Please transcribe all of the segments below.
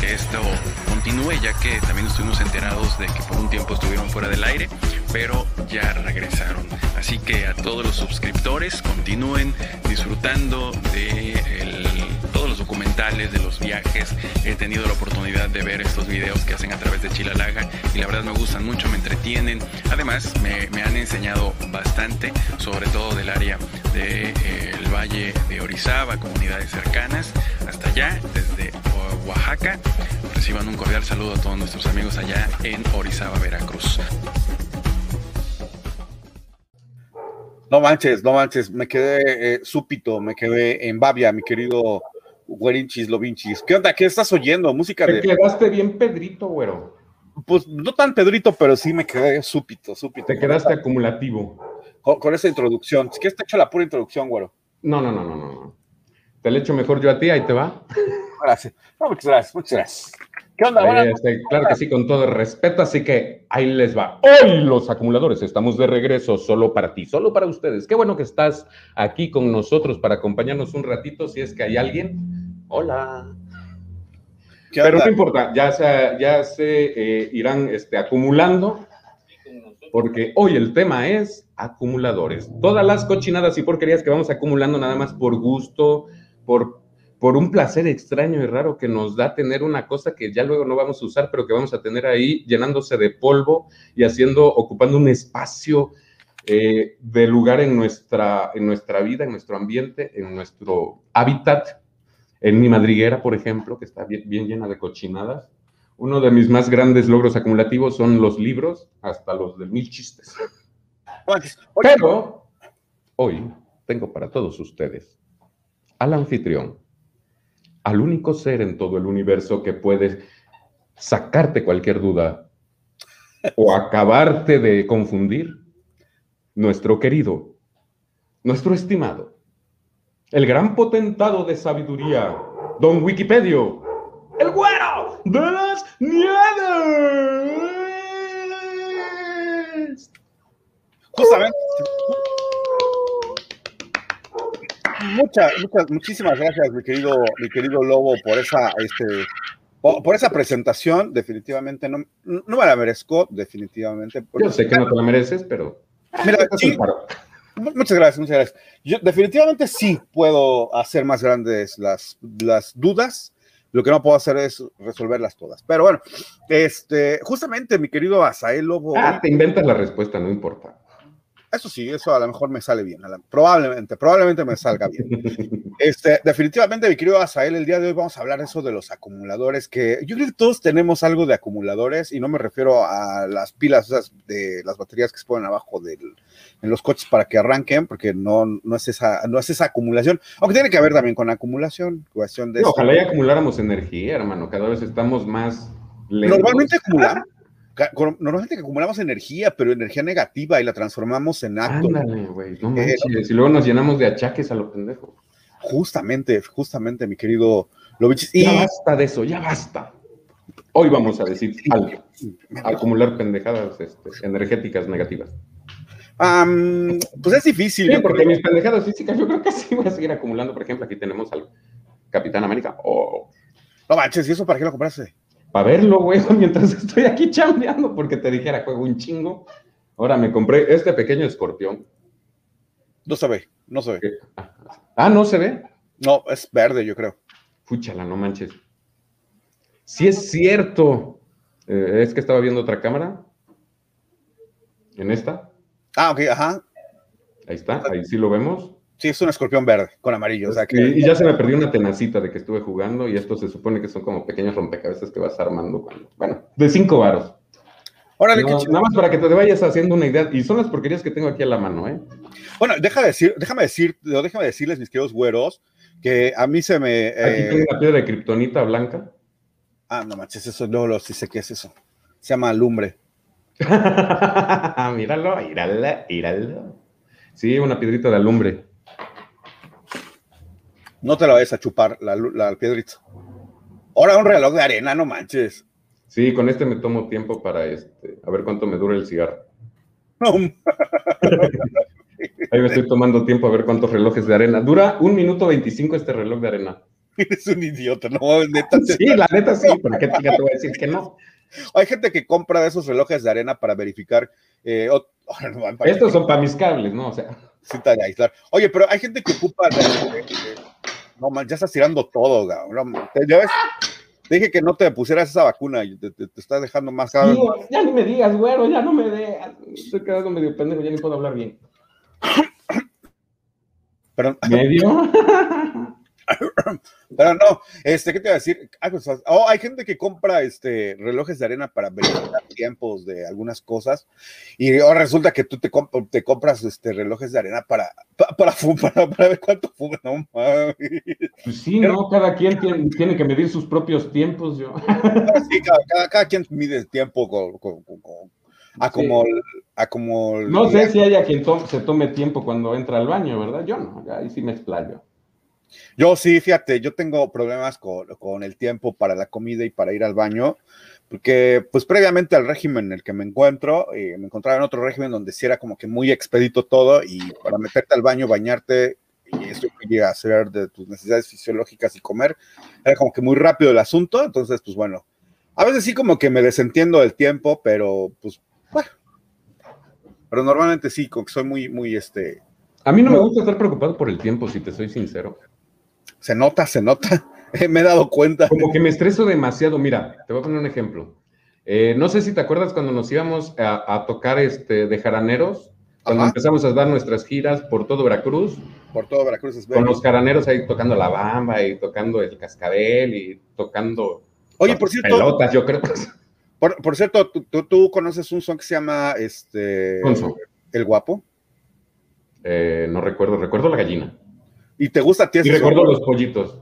que esto continúe, ya que también estuvimos enterados de que por un tiempo estuvieron fuera del aire, pero ya regresaron. Así que a todos los suscriptores continúen disfrutando de todos documentales de los viajes. He tenido la oportunidad de ver estos videos que hacen a través de Chilalaga y la verdad me gustan mucho, me entretienen. Además, me, han enseñado bastante, sobre todo del área del de, eh, Valle de Orizaba, comunidades cercanas, hasta allá, desde Oaxaca. Reciban un cordial saludo a todos nuestros amigos allá en Orizaba, Veracruz. No manches, no manches, me quedé eh, súpito, me quedé en babia, mi querido Güerinchis Lovinchis. ¿Qué onda? ¿Qué estás oyendo? Música de. Te quedaste bien Pedrito, güero. Pues no tan Pedrito, pero sí me quedé súpito, súpito. Te quedaste acumulativo. Con, esa introducción. Si quieres, te hecho la pura introducción, güero. No, no, no, no, no. Te la echo mejor yo a ti, ahí te va. Gracias. muchas gracias, muchas gracias. ¿Qué onda? Este, claro que sí, con todo el respeto, así que ahí les va. Hoy los acumuladores estamos de regreso solo para ti, solo para ustedes. Qué bueno que estás aquí con nosotros para acompañarnos un ratito, si es que hay alguien. Hola. Pero no importa, ya se, ya se eh, irán este, acumulando, porque hoy el tema es acumuladores. Todas las cochinadas y porquerías que vamos acumulando nada más por gusto, por por un placer extraño y raro que nos da tener una cosa que ya luego no vamos a usar, pero que vamos a tener ahí llenándose de polvo y haciendo, ocupando un espacio eh, de lugar en nuestra, en nuestra vida, en nuestro ambiente, en nuestro hábitat. En mi madriguera, por ejemplo, que está bien, bien llena de cochinadas. Uno de mis más grandes logros acumulativos son los libros, hasta los de mil chistes. Pero hoy tengo para todos ustedes al anfitrión al único ser en todo el universo que puede sacarte cualquier duda o acabarte de confundir, nuestro querido, nuestro estimado, el gran potentado de sabiduría, don Wikipedio, el güero de las nieves. Justamente, muchas, muchas, muchísimas gracias, mi querido, mi querido Lobo, por esa, este, por, esa presentación. Definitivamente no, no me la merezco, definitivamente. Yo sé que no te la mereces, pero. Mira, muchas gracias, muchas gracias. Yo definitivamente sí puedo hacer más grandes las, las dudas. Lo que no puedo hacer es resolverlas todas. Pero bueno, este, justamente, mi querido Asael Lobo. Ah, te inventas la respuesta, no importa. Eso sí, eso a lo mejor me sale bien. Probablemente, probablemente me salga bien. Este, definitivamente, mi querido Asael, el día de hoy vamos a hablar eso de los acumuladores, que yo creo que todos tenemos algo de acumuladores, y no me refiero a las pilas de las baterías que se ponen abajo del, en los coches para que arranquen, porque no, no, es esa, no es esa acumulación, aunque tiene que ver también con acumulación, cuestión de... ojalá y acumuláramos energía, hermano, cada vez estamos más... Normalmente acumulamos normalmente que acumulamos energía, pero energía negativa y la transformamos en acto. Ándale, güey, no eh, manches, y luego nos llenamos de achaques a lo pendejo. Justamente, justamente, mi querido Lovich. Ya basta de eso, ya basta. Hoy vamos a decir algo. Acumular pendejadas este, energéticas negativas. pues es difícil. Sí, porque mis pendejadas físicas yo creo que sí voy a seguir acumulando. Por ejemplo, aquí tenemos al Capitán América. Oh. No manches, ¿y eso para qué lo compraste? Para verlo, güey, mientras estoy aquí chambeando, porque te dijera, juego un chingo. Ahora me compré este pequeño escorpión. No se ve, no se ve. Ah, ¿no se ve? No, es verde, yo creo. Fúchala, no manches. Sí es cierto. Eh, es que estaba viendo otra cámara. ¿En esta? Ah, ok, ajá. Ahí está, ahí sí lo vemos. Sí, es un escorpión verde con amarillo. y, ya se me perdió una tenacita de que estuve jugando y esto se supone que son como pequeños rompecabezas que vas armando. Cuando, bueno, de cinco varos. Órale, nada más para que te vayas haciendo una idea. Y son las porquerías que tengo aquí a la mano, ¿eh? Bueno, deja decir, déjame decir, déjame decirles, mis queridos güeros, que a mí se me. Aquí eh, tengo una piedra de kriptonita blanca. Ah, no manches, eso no lo sí sé qué es eso. Se llama alumbre. míralo, míralo, míralo. Sí, una piedrita de alumbre. No te la vayas a chupar la, la piedrita. Ahora un reloj de arena, no manches. Sí, con este me tomo tiempo para este, a ver cuánto me dura el cigarro. Ahí me estoy tomando tiempo a ver cuántos relojes de arena. Dura un minuto veinticinco este reloj de arena. Eres un idiota, no, neta. Sí, la neta sí, pero ¿qué te voy a decir que no? Hay gente que compra de esos relojes de arena para verificar. Eh, oh, Estos son para mis cables, ¿no? O sea. Cita de aislar. Oye, pero hay gente que ocupa. No, man, ya estás tirando todo, no, ¿Ya ves? Te dije que no te pusieras esa vacuna y te, te, estás dejando más caro. ya ni me digas, güero, ya no me de. Estoy quedando medio pendejo, ya ni puedo hablar bien. Perdón. ¿Medio? Pero no, este, ¿qué te iba a decir? Ah, pues, oh, hay gente que compra este, relojes de arena para verificar tiempos de algunas cosas y oh, resulta que tú te, te compras este, relojes de arena para, para, para, ver cuánto fuma, no. Pues sí, ¿no? Cada quien tiene, que medir sus propios tiempos, yo. Sí, cada, cada, quien mide el tiempo con, a como, a como No sé si haya quien se tome tiempo cuando entra al baño, ¿verdad? Yo no, ahí sí me explayo. Yo sí, fíjate, yo tengo problemas con, el tiempo para la comida y para ir al baño, porque pues previamente al régimen en el que me encuentro, eh, me encontraba en otro régimen donde sí era como que muy expedito todo y para meterte al baño, bañarte y eso que a hacer de tus necesidades fisiológicas y comer, era como que muy rápido el asunto, entonces pues bueno, a veces sí como que me desentiendo del tiempo, pero pues bueno, pero normalmente sí, como que soy muy, muy este... A mí no me gusta estar preocupado por el tiempo, si te soy sincero. Se nota, se nota. Me he dado cuenta. Como que me estreso demasiado. Mira, te voy a poner un ejemplo. Eh, no sé si te acuerdas cuando nos íbamos a, tocar este, de jaraneros, cuando empezamos a dar nuestras giras por todo Veracruz. Por todo Veracruz es Con los jaraneros ahí tocando la bamba y tocando el cascabel y tocando. Oye, por cierto. Pelotas, yo creo. Por, cierto, ¿tú, conoces un son que se llama este. El Guapo. Eh, no recuerdo, recuerdo la gallina. ¿Y te gusta a ti ese Y recuerdo los pollitos.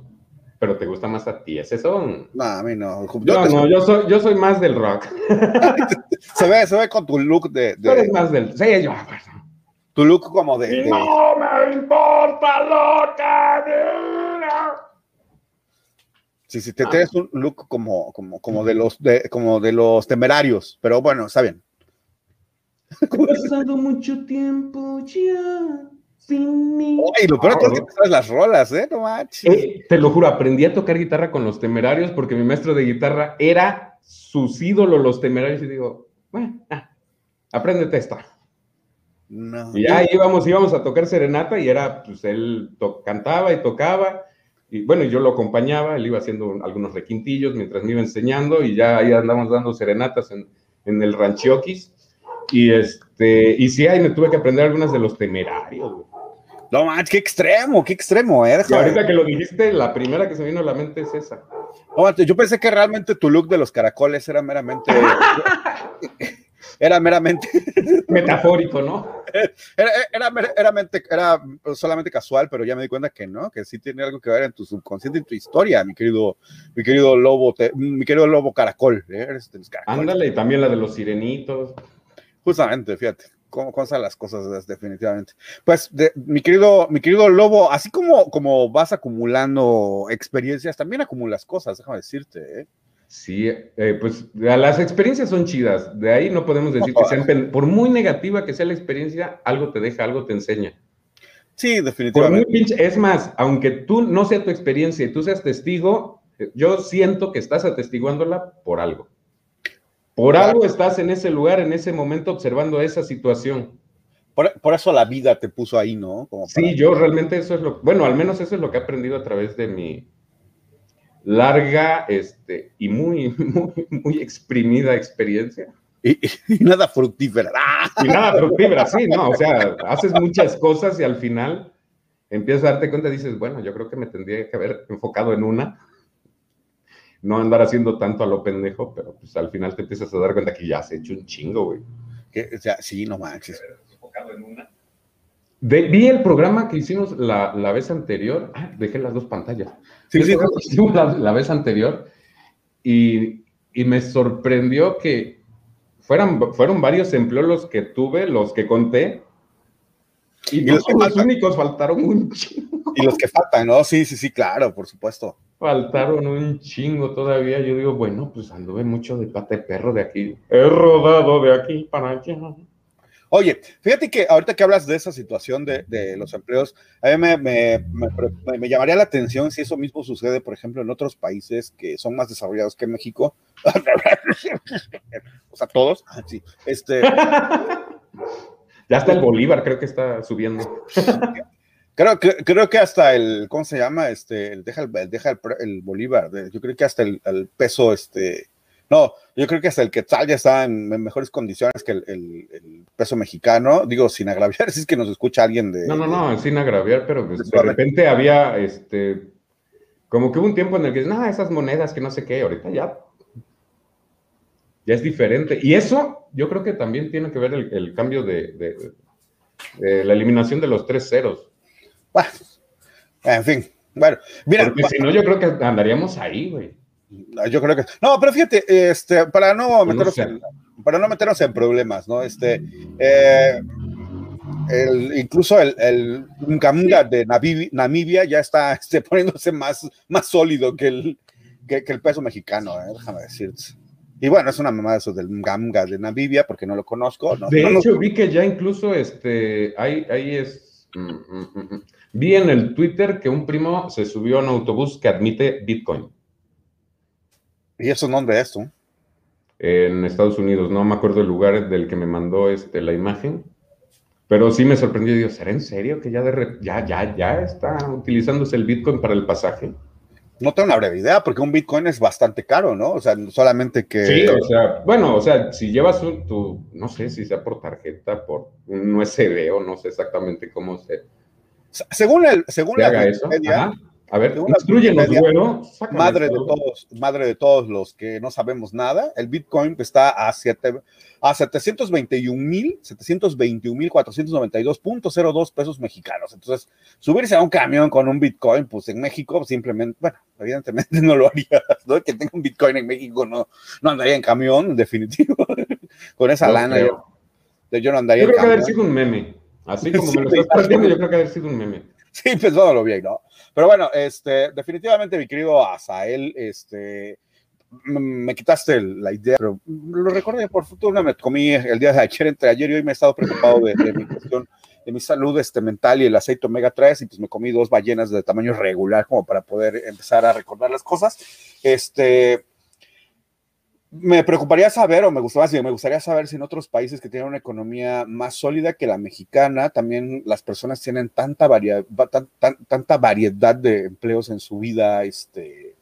Pero te gusta más a ti ese son. No, a mí no. Yo no, no, yo soy, yo soy más del rock. se, ve, se ve con tu look de. Tú eres más del. Sí, yo. Tu look como de. No me importa lo que diga. Sí, sí, te ah. tienes un look como, como, como, de los, de, como de los temerarios, pero bueno, está bien. Ha pasado mucho tiempo ya mí. Ay, lo peor es que sabes las rolas, ¿eh? No manches. Eh, te lo juro, aprendí a tocar guitarra con los temerarios porque mi maestro de guitarra era sus ídolos, los temerarios, y digo, bueno, ah, apréndete esta. No. Y ya íbamos, íbamos a tocar serenata y era, pues él cantaba y tocaba. Y bueno, yo lo acompañaba, él iba haciendo algunos requintillos mientras me iba enseñando y ya ahí andamos dando serenatas en, en el Ranchioquis. Y este, y sí, ahí me tuve que aprender algunas de los temerarios, güey. No manches, qué extremo, qué extremo, ¿eh? ahorita que lo dijiste, la primera que se vino a la mente es esa. yo pensé que realmente tu look de los caracoles era meramente. era meramente. Metafórico, ¿no? Era, era, meramente, era solamente casual, pero ya me di cuenta que no, que sí tiene algo que ver en tu subconsciente, en tu historia, mi querido, mi querido lobo, mi querido lobo caracol. ¿eh? Ándale, y también la de los sirenitos. Justamente, fíjate cómo, cómo las cosas definitivamente. Pues, mi, querido, mi querido Lobo, así como, como vas acumulando experiencias, también acumulas cosas, déjame decirte. ¿eh? Sí, eh, pues las experiencias son chidas. De ahí no podemos decir que sean, por muy negativa que sea la experiencia, algo te deja, algo te enseña. Sí, definitivamente. es más, aunque tú no sea tu experiencia y tú seas testigo, yo siento que estás atestiguándola por algo. Por algo estás en ese lugar, en ese momento, observando esa situación. Por, eso la vida te puso ahí, ¿no? Sí, yo realmente eso es lo, bueno, al menos eso es lo que he aprendido a través de mi larga este, y muy, muy, muy exprimida experiencia. Y, nada fructífera. Y nada fructífera, sí, ¿no? O sea, haces muchas cosas y al final empiezas a darte cuenta y dices, bueno, yo creo que me tendría que haber enfocado en una no andar haciendo tanto a lo pendejo, pero pues al final te empiezas a dar cuenta que ya has hecho un chingo, güey. O sea, sí, no manches. vi el programa que hicimos la, vez anterior. Ah, dejé las dos pantallas. Sí, sí, la, vez anterior y, me sorprendió que fueran, fueron varios empleos los que tuve, los que conté. Y, los, los únicos faltaron un chingo. Y los que faltan, ¿no? Sí, sí, sí, claro, por supuesto. Faltaron un chingo todavía. Yo digo, bueno, pues anduve mucho de pata de perro de aquí. He rodado de aquí para allá. Oye, fíjate que ahorita que hablas de esa situación de, los empleos, a mí me, me, llamaría la atención si eso mismo sucede, por ejemplo, en otros países que son más desarrollados que México. o sea, todos. Sí. Este. ya está el Bolívar, creo que está subiendo. Creo que, creo que hasta el, ¿cómo se llama? Este, deja el, deja el, Bolívar, yo creo que hasta el, el peso, este, no, yo creo que hasta el Quetzal ya está en, mejores condiciones que el, peso mexicano. Digo, sin agraviar, si es que nos escucha alguien de. No, no, no, sin agraviar, pero pues, de, repente había este. Como que hubo un tiempo en el que, no, esas monedas que no sé qué, ahorita ya. Ya es diferente. Y eso, yo creo que también tiene que ver el, cambio de, la eliminación de los tres ceros. En fin. Bueno, mira. Porque si no, yo creo que andaríamos ahí, güey. Yo creo que. No, pero fíjate, este, para no meternos, en, para no meternos en problemas, ¿no? Este, eh, el, incluso el, el de Namibia, ya está este, poniéndose más, más sólido que el, que, el peso mexicano, ¿eh? déjame decirte. Y bueno, es una mamada eso del Ngamga de Namibia, porque no lo conozco. De hecho, vi que ya incluso este, hay, ahí es. Mm, mm, mm, vi en el Twitter que un primo se subió a un autobús que admite Bitcoin. ¿Y eso dónde es tú? En Estados Unidos, no me acuerdo el lugar del que me mandó este, la imagen, pero sí me sorprendió. Digo, ¿será en serio que ya, de ya, ya, ya está utilizándose el Bitcoin para el pasaje? No tengo una breve idea, porque un Bitcoin es bastante caro, ¿no? O sea, solamente que. Sí, o sea, bueno, o sea, si llevas un, tu, no sé si sea por tarjeta, por un USB o no sé exactamente cómo se. Según el, según la eso? A ver, instruyenos, madre de todos, madre de todos los que no sabemos nada, el Bitcoin está a, siete, a 721 mil, 721 mil 492.02 pesos mexicanos. Entonces, subirse a un camión con un Bitcoin, pues en México simplemente, bueno, evidentemente no lo haría, ¿no? Que tenga un Bitcoin en México no, no andaría en camión, en definitivo. con esa lana yo, yo, no andaría yo creo que haber sido un meme. Así como me lo estás perdiendo, yo creo que haber sido un meme. Sí, pues lo bien, ¿no? Pero bueno, este, definitivamente, mi querido Azael, este, me quitaste la idea, pero lo recordé, por fortuna me comí el día de ayer, entre ayer y hoy me he estado preocupado de, mi cuestión, de mi salud este, mental y el aceite omega 3, y pues me comí dos ballenas de tamaño regular como para poder empezar a recordar las cosas. Este, me preocuparía saber, o me gustaría, me gustaría saber si en otros países que tienen una economía más sólida que la mexicana, también las personas tienen tanta, tanta variedad de empleos en su vida, este,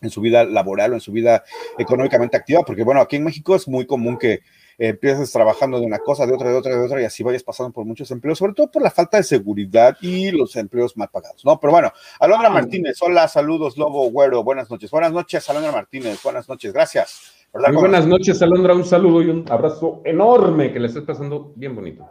en su vida laboral o en su vida económicamente activa, porque bueno, aquí en México es muy común que empieces trabajando de una cosa, de otra, de otra, de otra, y así vayas pasando por muchos empleos, sobre todo por la falta de seguridad y los empleos mal pagados, ¿no? Pero bueno, Alondra Martínez, hola, saludos, Lobo Güero, buenas noches. Buenas noches, Alondra Martínez, buenas noches, gracias. Muy buenas noches, Alondra, un saludo y un abrazo enorme, que le estés pasando bien bonito.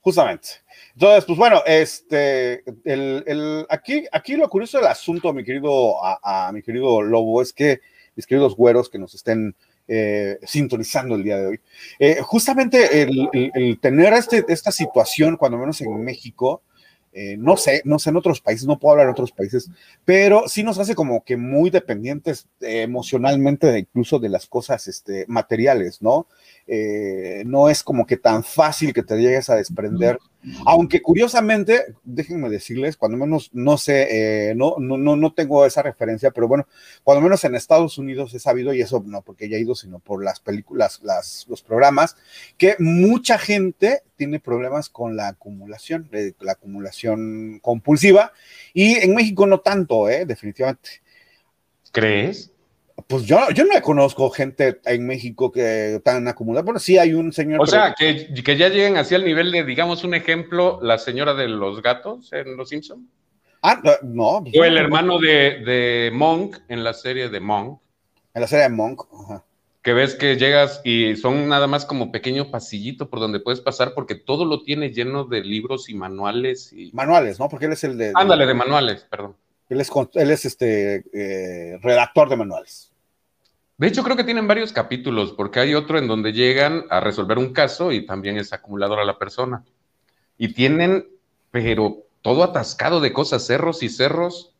Justamente. Entonces, pues bueno, este, el, aquí, aquí lo curioso del asunto, mi querido, a mi querido Lobo, es que mis queridos güeros que nos estén eh, sintonizando el día de hoy. Eh, justamente el, tener este, esta situación, cuando menos en México, eh, no sé, no sé en otros países, no puedo hablar en otros países, pero sí nos hace como que muy dependientes emocionalmente de incluso de las cosas este, materiales, ¿no? No es como que tan fácil que te llegues a desprender aunque curiosamente, déjenme decirles, cuando menos no sé, eh, no, no, no, tengo esa referencia, pero bueno, cuando menos en Estados Unidos he sabido, y eso no porque haya ido, sino por las películas, las, los programas, que mucha gente tiene problemas con la acumulación, la acumulación compulsiva, y en México no tanto, ¿eh? definitivamente. ¿Crees? Pues yo, yo no conozco gente en México que tan acumulada. Bueno, sí hay un señor. O sea, que, que, ya lleguen así al nivel de, digamos, un ejemplo, la señora de los gatos en Los Simpsons. Ah, no. Pues o el hermano de, de, Monk en la serie de Monk. En la serie de Monk. Ajá. Que ves que llegas y son nada más como pequeño pasillito por donde puedes pasar porque todo lo tiene lleno de libros y manuales. Y... Manuales, ¿no? Porque él es el de. Ándale, de manuales, perdón. Él es, él es este eh, redactor de manuales. De hecho, creo que tienen varios capítulos, porque hay otro en donde llegan a resolver un caso y también es acumulador a la persona. Y tienen, pero todo atascado de cosas, cerros y cerros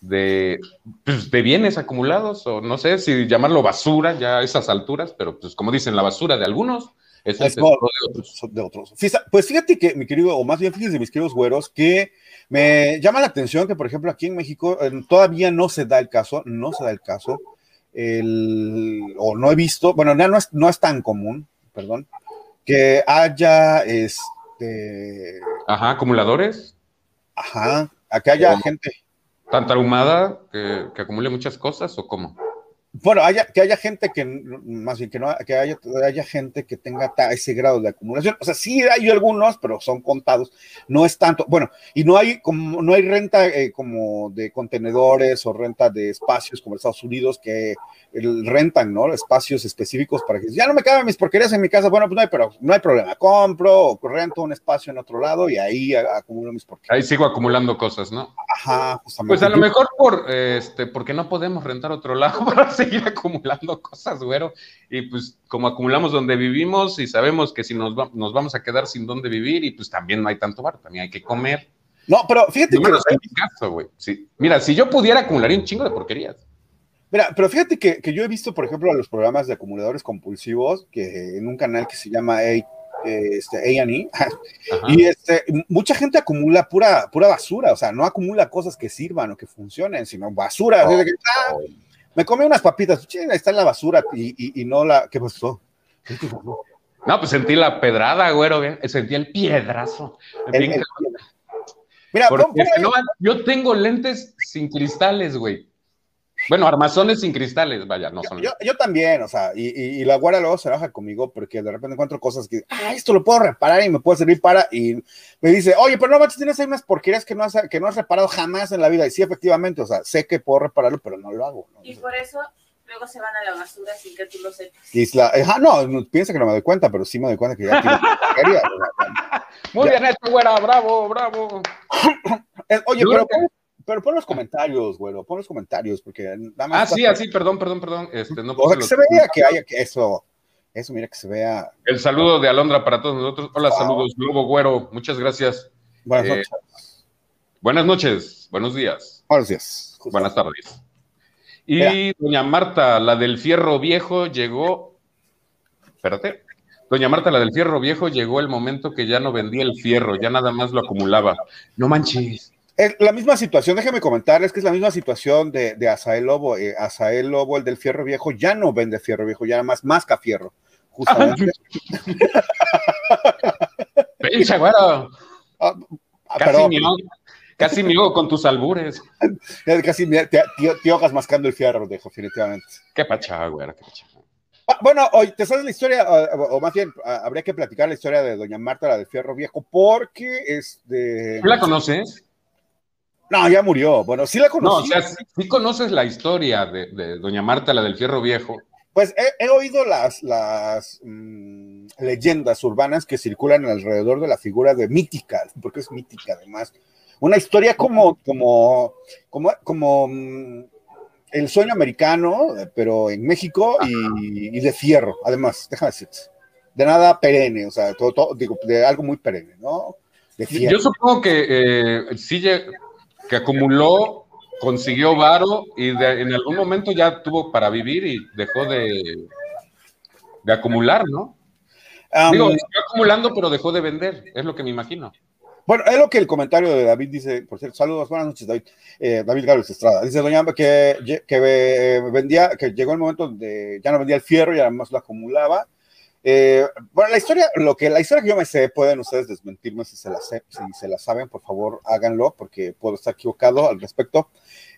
de, pues, de bienes acumulados, o no sé si llamarlo basura ya a esas alturas, pero pues como dicen, la basura de algunos Es el tesoro de otros. De otros. Pues fíjate que, mi querido, o más bien fíjense, mis queridos güeros, que me llama la atención que, por ejemplo, aquí en México todavía no se da el caso, no se da el caso, el, o no he visto, bueno, no es, no es tan común, perdón, que haya este. Ajá, acumuladores. Ajá, a que haya gente. ¿Tan traumada que, que acumule muchas cosas o cómo? Bueno, haya, que haya gente que, más bien que no, que haya, haya gente que tenga ese grado de acumulación. O sea, sí hay algunos, pero son contados. No es tanto. Bueno, y no hay como, no hay renta eh, como de contenedores o renta de espacios como Estados Unidos que rentan, ¿no? Espacios específicos para que ya no me caben mis porquerías en mi casa. Bueno, pues no hay, pero no hay problema. Compro o rento un espacio en otro lado y ahí acumulo mis porquerías. Ahí sigo acumulando cosas, ¿no? Ajá, justamente. Pues a lo mejor por, este, porque no podemos rentar otro lado para seguir acumulando cosas, güero. Y pues como acumulamos donde vivimos y sabemos que si nos, nos vamos a quedar sin dónde vivir y pues también no hay tanto bar, también hay que comer. No, pero fíjate que... Mira, si yo pudiera acumular un chingo de porquerías. Mira, pero fíjate que, que, yo he visto, por ejemplo, los programas de acumuladores compulsivos, que en un canal que se llama A, este, A&E, y este, mucha gente acumula pura, pura basura, o sea, no acumula cosas que sirvan o que funcionen, sino basura. Oh, ah, me comí unas papitas, está en la basura y, y, no la. ¿Qué pasó? No, pues sentí la pedrada, güero, sentí el piedrazo. Mira, yo tengo lentes sin cristales, güey. Bueno, armazones sin cristales, vaya, no son. Yo, yo, también, o sea, y, y, la guarda luego se baja conmigo porque de repente encuentro cosas que, ah, esto lo puedo reparar y me puede servir para, y me dice, oye, pero no manches, tienes ahí unas porquerías que no has, que no has reparado jamás en la vida. Y sí, efectivamente, o sea, sé que puedo repararlo, pero no lo hago. Y por eso luego se van a la basura sin que tú lo sepas. Isla, no, piensa que no me doy cuenta, pero sí me doy cuenta que ya tiene Muy bien hecho, güera, bravo, bravo. Oye, pero pero pon los comentarios, güero, pon los comentarios, porque nada más. Ah, sí, así, perdón, perdón, perdón. Este, no o sea, que se vea que haya que eso. Eso, mira que se vea. El saludo de Alondra para todos nosotros. Hola, saludos, Lobo Güero. Muchas gracias. Buenas eh, noches. Buenas noches, buenos días. Buenos días. Buenas tardes. Y doña Marta, la del fierro viejo, llegó. Espérate. Doña Marta, la del fierro viejo, llegó el momento que ya no vendía el fierro, ya nada más lo acumulaba. No manches. Es la misma situación, déjeme comentarles que es la misma situación de, de Azael Lobo. Eh, Azael Lobo, el del fierro viejo, ya no vende fierro viejo, ya nada más masca fierro. Justamente. Pinche, bueno. Ah, ah, casi, me, casi con tus albures. casi me, te, tío, mascando el fierro, definitivamente. Qué pacha, güera, qué. Ah, bueno, hoy te sabes la historia, o, más bien, habría que platicar la historia de Doña Marta, la del fierro viejo, porque es de. ¿La conoces? No, ya murió. Bueno, sí la conocí. No, o sea, sí, conoces la historia de, Doña Marta, la del Fierro Viejo. Pues he, oído las, las mm, leyendas urbanas que circulan alrededor de la figura de mítica, porque es mítica además. Una historia como, como, como, como mm, el sueño americano, pero en México y, de fierro, además, déjame decirte. De nada perenne, o sea, todo, digo, de algo muy perenne, ¿no? De Yo supongo que eh, sí que acumuló, consiguió varo y en algún momento ya tuvo para vivir y dejó de, de acumular, ¿no? Digo, siguió acumulando, pero dejó de vender, es lo que me imagino. Bueno, es lo que el comentario de David dice, por cierto, saludos, buenas noches, David, eh, David Gálvez Estrada. Dice Doña que, que vendía, que llegó el momento donde ya no vendía el fierro y además lo acumulaba eh, bueno, la historia, lo que la historia que yo me sé, pueden ustedes desmentirme si se la, si se la saben, por favor háganlo, porque puedo estar equivocado al respecto.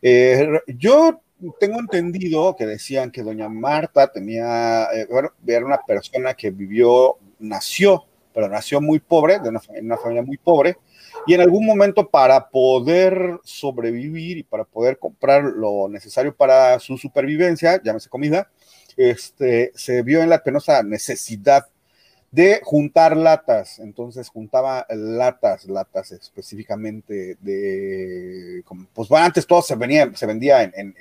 Eh, yo tengo entendido que decían que doña Marta tenía, eh, bueno, era una persona que vivió, nació, pero nació muy pobre, de una, una familia muy pobre, y en algún momento para poder sobrevivir y para poder comprar lo necesario para su supervivencia, llámese comida, este, se vio en la penosa necesidad de juntar latas. Entonces juntaba latas, latas específicamente de, pues bueno, antes todo se, venía, se vendía en,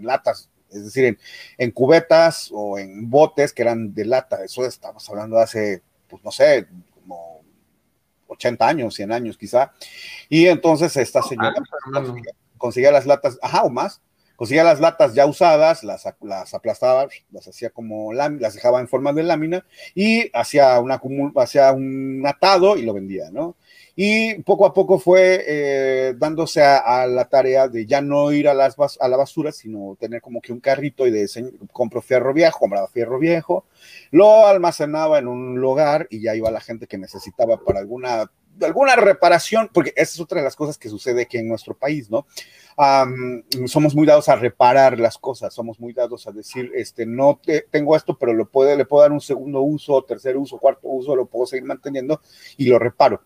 latas, es decir, en, cubetas o en botes que eran de lata. Eso estamos hablando de hace, pues no sé, como 80 años, 100 años quizá. Y entonces esta señora conseguía, las latas, ajá, o más, conseguía las latas ya usadas, las, las aplastaba, las hacía como las dejaba en forma de lámina y hacía, una, hacía un atado y lo vendía, ¿no? Y poco a poco fue eh, dándose a, la tarea de ya no ir a, las, a la basura, sino tener como que un carrito y de compro fierro viejo, compraba fierro viejo, lo almacenaba en un lugar y ya iba la gente que necesitaba para alguna alguna reparación, porque esa es otra de las cosas que sucede aquí en nuestro país, ¿no? Somos muy dados a reparar las cosas, somos muy dados a decir, este, no te, tengo esto, pero lo puede, le puedo dar un segundo uso, tercer uso, cuarto uso, lo puedo seguir manteniendo y lo reparo.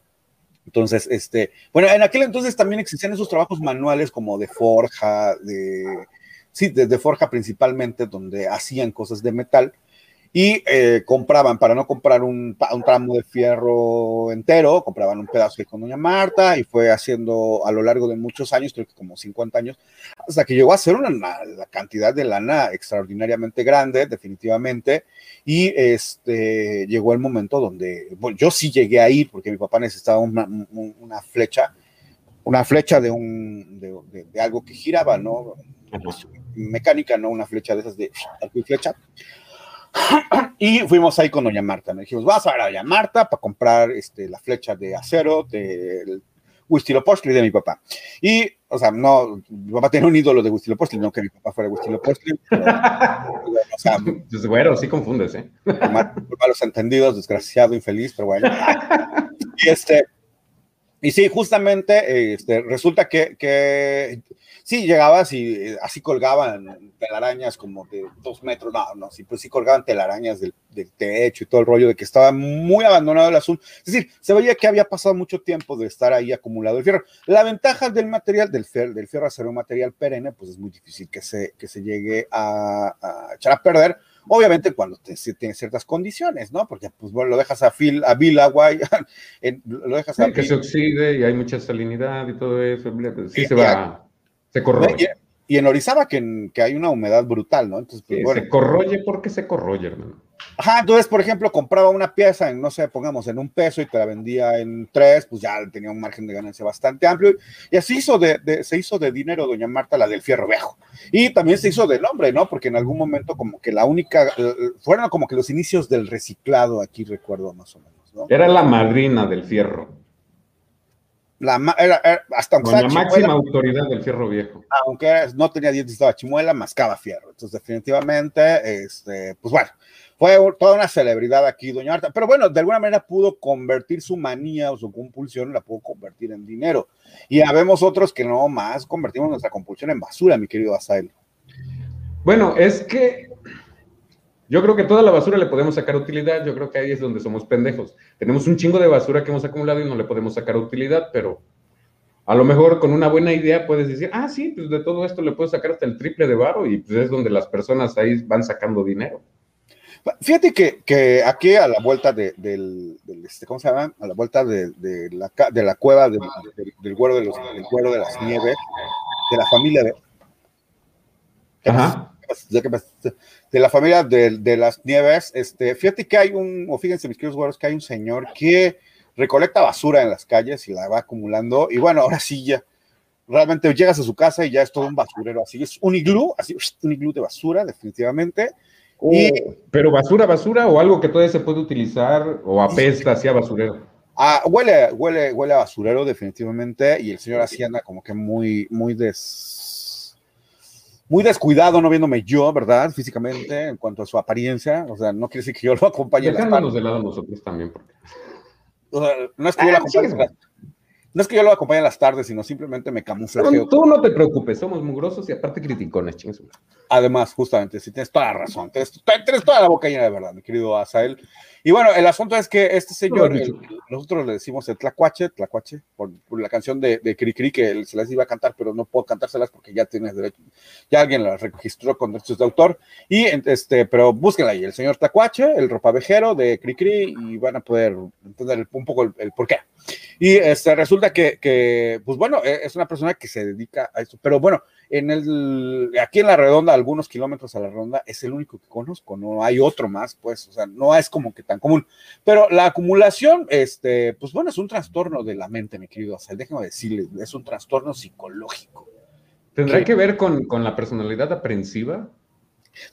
Entonces, este, bueno, en aquel entonces también existían esos trabajos manuales como de forja, de, sí, de forja principalmente, donde hacían cosas de metal y eh, compraban, para no comprar un, un, tramo de fierro entero, compraban un pedazo con doña Marta y fue haciendo a lo largo de muchos años, creo que como 50 años, hasta que llegó a ser una, la cantidad de lana extraordinariamente grande, definitivamente, y este, llegó el momento donde, bueno, yo sí llegué a ir porque mi papá necesitaba una, una flecha, una flecha de, un, de, de, algo que giraba, ¿no? Mecánica, no una flecha de esas de flecha. y fuimos ahí con Doña Marta. Me dijimos, vas a ver a Doña Marta para comprar este, la flecha de acero del Huitzilopochtli de mi papá. Y, o sea, no, mi papá tiene un ídolo de Huitzilopochtli, no que mi papá fuera Huitzilopochtli. Pero, o sea, pues bueno, sí confundes, ¿eh? Por malos entendidos, desgraciado, infeliz, pero bueno. Y este, y sí, justamente este, resulta que, que sí llegabas y eh, así colgaban telarañas como de dos metros, no, no, sí, pues sí colgaban telarañas del, del, techo y todo el rollo de que estaba muy abandonado el asunto. Es decir, se veía que había pasado mucho tiempo de estar ahí acumulado el fierro. La ventaja del material, del, fer, del fierro acero, material perenne, pues es muy difícil que se, que se llegue a, a echar a perder Obviamente cuando te, tiene ciertas condiciones, ¿no? Porque pues bueno, lo dejas a Phil, a Bill Aguay, lo dejas a Que se oxide y hay mucha salinidad y todo eso, sí se va, se corroye. Y, en Orizaba que, que, hay una humedad brutal, ¿no? Entonces, pues, bueno. Se corroye porque se corroye, hermano. Ajá, entonces, por ejemplo, compraba una pieza en, no sé, pongamos en un peso y te la vendía en tres, pues ya tenía un margen de ganancia bastante amplio. Y así hizo de, se hizo de dinero doña Marta la del fierro viejo. Y también se hizo de nombre, ¿no? Porque en algún momento como que la única, eh, fueron como que los inicios del reciclado, aquí recuerdo más o menos, ¿no? Era la madrina del fierro. La, era, hasta la máxima autoridad del fierro viejo. Aunque no tenía dientes, estaba chimuela, mascaba fierro. Entonces, definitivamente, este, pues bueno, fue toda una celebridad aquí, doña Marta. Pero bueno, de alguna manera pudo convertir su manía o su compulsión, la pudo convertir en dinero. Y habemos otros que no más convertimos nuestra compulsión en basura, mi querido Asael. Bueno, es que yo creo que toda la basura le podemos sacar utilidad. Yo creo que ahí es donde somos pendejos. Tenemos un chingo de basura que hemos acumulado y no le podemos sacar utilidad, pero a lo mejor con una buena idea puedes decir, ah, sí, pues de todo esto le puedo sacar hasta el triple de varo y pues es donde las personas ahí van sacando dinero. Fíjate que, que, aquí a la vuelta de, del, este, ¿cómo se llama? A la vuelta de, de la, de la cueva del, del, güero de los, del güero de las nieves, de la familia de... Ajá. De la familia de, las nieves, este, fíjate que hay un, o fíjense mis queridos güeros, que hay un señor que recolecta basura en las calles y la va acumulando, y bueno, ahora sí ya, realmente llegas a su casa y ya es todo un basurero, así es un iglú, así, un iglú de basura, definitivamente, pero basura, basura o algo que todavía se puede utilizar o apesta hacia basurero. Ah, huele, huele, huele a basurero definitivamente y el señor Hacienda como que muy, muy des, muy descuidado, no viéndome yo, ¿verdad? Físicamente, en cuanto a su apariencia, o sea, no quiere decir que yo lo acompañe. Dejándonos de lado nosotros también. Porque... O sea, no es que yo lo ah, acompañe. No es que yo lo acompañe en las tardes, sino simplemente me camuflajeo. Tú, no te preocupes, somos mugrosos y aparte criticones, chingados. Además, justamente, si tienes toda la razón, tienes, tienes, toda la boca llena de verdad, mi querido Asael. Y bueno, el asunto es que este señor, nosotros le decimos el tlacuache, tlacuache, por, la canción de, de Cricri que se las iba a cantar, pero no puedo cantárselas porque ya tienes derecho, ya alguien la registró con derechos de autor. Y este, pero búsquenla ahí, el señor tlacuache, el ropavejero de Cricri, y van a poder entender un poco el, el por qué. Y este, resulta que, que, pues bueno, e, es una persona que se dedica a eso, pero bueno, en el, aquí en la redonda, algunos kilómetros a la redonda, es el único que conozco, no hay otro más, pues, o sea, no es como que tan común. Pero la acumulación, este, pues bueno, es un trastorno de la mente, mi querido Asal, déjeme decirle, es un trastorno psicológico. ¿Tendrá que ver con, con la personalidad aprensiva?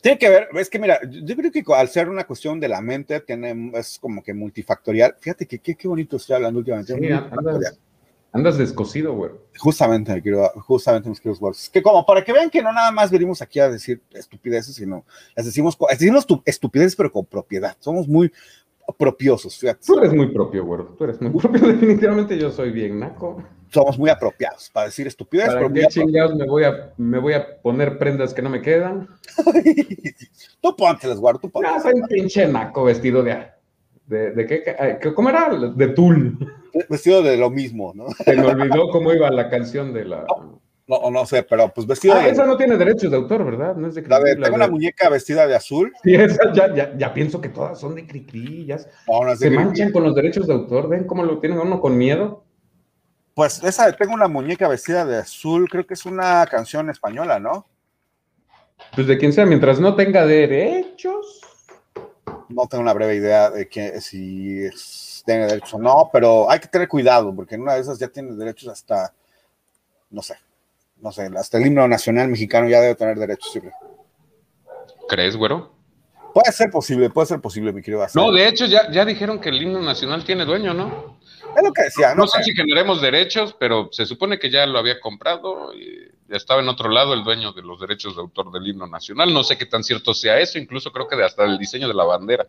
Tiene que ver, es que mira, yo creo que al ser una cuestión de la mente, tiene, es como que multifactorial. Fíjate que qué, bonito estoy hablando últimamente. Sí. Andas, descosido, güey. Justamente, querido, justamente, mis queridos words. Que como para que vean que no nada más venimos aquí a decir estupideces, sino las decimos, decimos tu- estupideces, pero con propiedad. Somos muy propiosos, fíjate. Tú eres muy propio, güey. Tú eres muy propio. Definitivamente yo soy bien naco. Somos muy apropiados para decir estupideces, ¿Para qué chingados me voy, a, me voy a poner prendas que no me quedan? Tú póntelas, guardo, tú No, póntelas. soy un pinche naco vestido de... ¿De, de qué- ¿Cómo era? De tul. Vestido de lo mismo, ¿no? Se me olvidó cómo iba la canción de la... No, no sé, pero pues vestido Ah, de... esa no tiene derechos de autor, ¿verdad? No es de Cricri, tengo una de- muñeca vestida de azul. Sí, esa ya, ya, ya pienso que todas son de Cricri, ya No, no es de se manchan con los derechos de autor, ven cómo lo tienen a uno con miedo. Pues esa de tengo una muñeca vestida de azul, creo que es una canción española, ¿no? Pues de quien sea, mientras no tenga derechos. No tengo una breve idea de que si es- tiene derechos o no, pero hay que tener cuidado, porque en una de esas ya tiene derechos hasta, no sé, no sé, hasta el himno nacional mexicano ya debe tener derechos. sí. ¿Crees, güero? Puede ser posible, puede ser posible, mi querido. No, de hecho ya, ya dijeron que el himno nacional tiene dueño, ¿no? Es lo que decía, No no, sé sé. si generemos derechos, pero se supone que ya lo había comprado y ya estaba en otro lado el dueño de los derechos de autor del himno nacional. No sé qué tan cierto sea eso, incluso creo que de hasta el diseño de la bandera.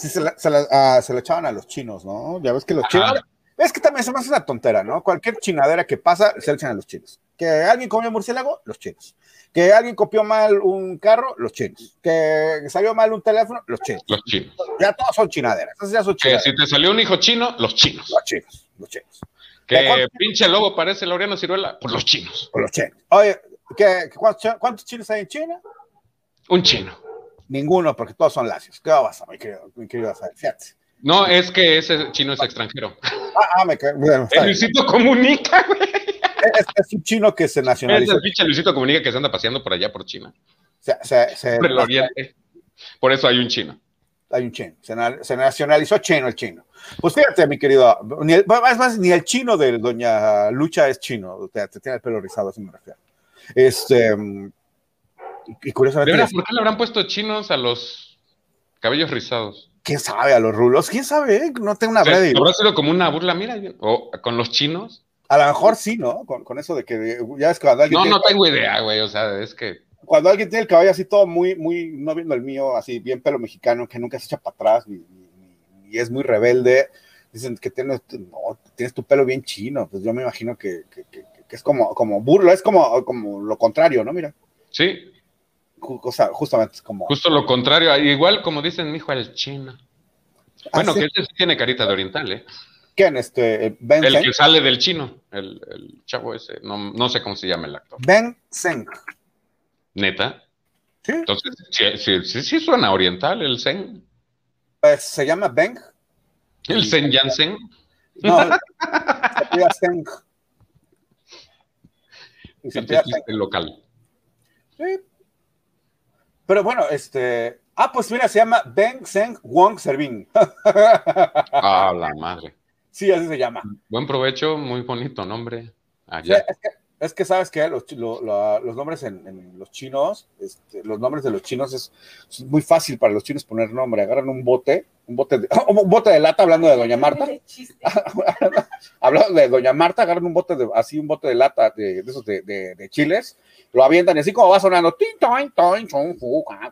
Sí, se, la, se, la- ah, se lo echaban a los chinos, ¿no? Ya ves que los chinos. Es que también se me hace una tontera, ¿no? Cualquier chinadera que pasa, se lo echan a los chinos. Que alguien comió murciélago, los chinos. Que alguien copió mal un carro, los chinos. Que salió mal un teléfono, los chinos. Los chinos. Ya todos son chinaderas. Esas ya son Que chinaderas. si te salió un hijo chino, los chinos. Los chinos, los chinos. Que ¿Cuántos- pinche lobo parece Laureano Ciruela, pues los chinos. o los chinos. Oye, ¿qué, cuántos, cuántos chinos hay en China? Un chino. Ninguno, porque todos son lacios. ¿Qué va a pasar, mi querido, mi querido. No, es que ese chino es extranjero. Ah, ah, me ca- bueno, está El bien. Luisito Comunica, güey. es, es un chino que se Es nacionalizó. el pinche Luisito Comunica que se anda paseando por allá por China. Se- se- se- Por el oriente. Por eso hay un chino. hay un chino, se, na- se nacionalizó chino el chino. Pues fíjate, mi querido, ni el, es más, ni el chino de Doña Lucha es chino, sea, te tiene el pelo rizado, así me refiero. Este, y, y curiosamente, veras, ¿por qué le habrán puesto chinos a los cabellos rizados? ¿quién sabe a los rulos? ¿Quién sabe? No tengo una O sea, breve. ¿Habrá sido como una burla? Mira, o con los chinos. A lo mejor sí, ¿no? Con, con eso de que ya es cuando alguien, No, tiene, no tengo idea, güey. O sea, es que. cuando alguien tiene el cabello así todo muy, muy, no viendo el mío, así bien pelo mexicano, que nunca se echa para atrás y, y- y es muy rebelde, dicen que tienes, no, tienes tu pelo bien chino, pues yo me imagino que, que- que- que es como, como burla, es como, como lo contrario, ¿no? Mira, Sí, o sea, justamente es como... justo lo contrario. Igual como dicen mi hijo, el chino. Bueno, Ah, que ese sí tiene carita de oriental, ¿eh? ¿Quién? Este, Ben El Zeng. que sale del chino, el, el chavo ese. No, no sé cómo se llama el actor. Ben Zeng. Neta. Sí, Entonces, sí, sí, sí, sí suena oriental, el Zen. pues, se llama Ben. El Zen Jansen. No, se Zeng. Y se Zeng. chiste local. Sí. Pero bueno, este. Ah, pues mira, se llama Ben Zeng Wong Serving. Ah, la madre. sí, así se llama. Buen provecho, muy bonito nombre. Sí, es, que, es que sabes que los, lo- lo- los nombres en, en los chinos, este, los nombres de los chinos es, es muy fácil para los chinos poner nombre. Agarran un bote, un bote de, un bote de lata, hablando de Doña Marta. Hablando de Doña Marta, agarran un bote de, así un bote de lata de, de esos de, de- de chiles, lo avientan y así como va sonando,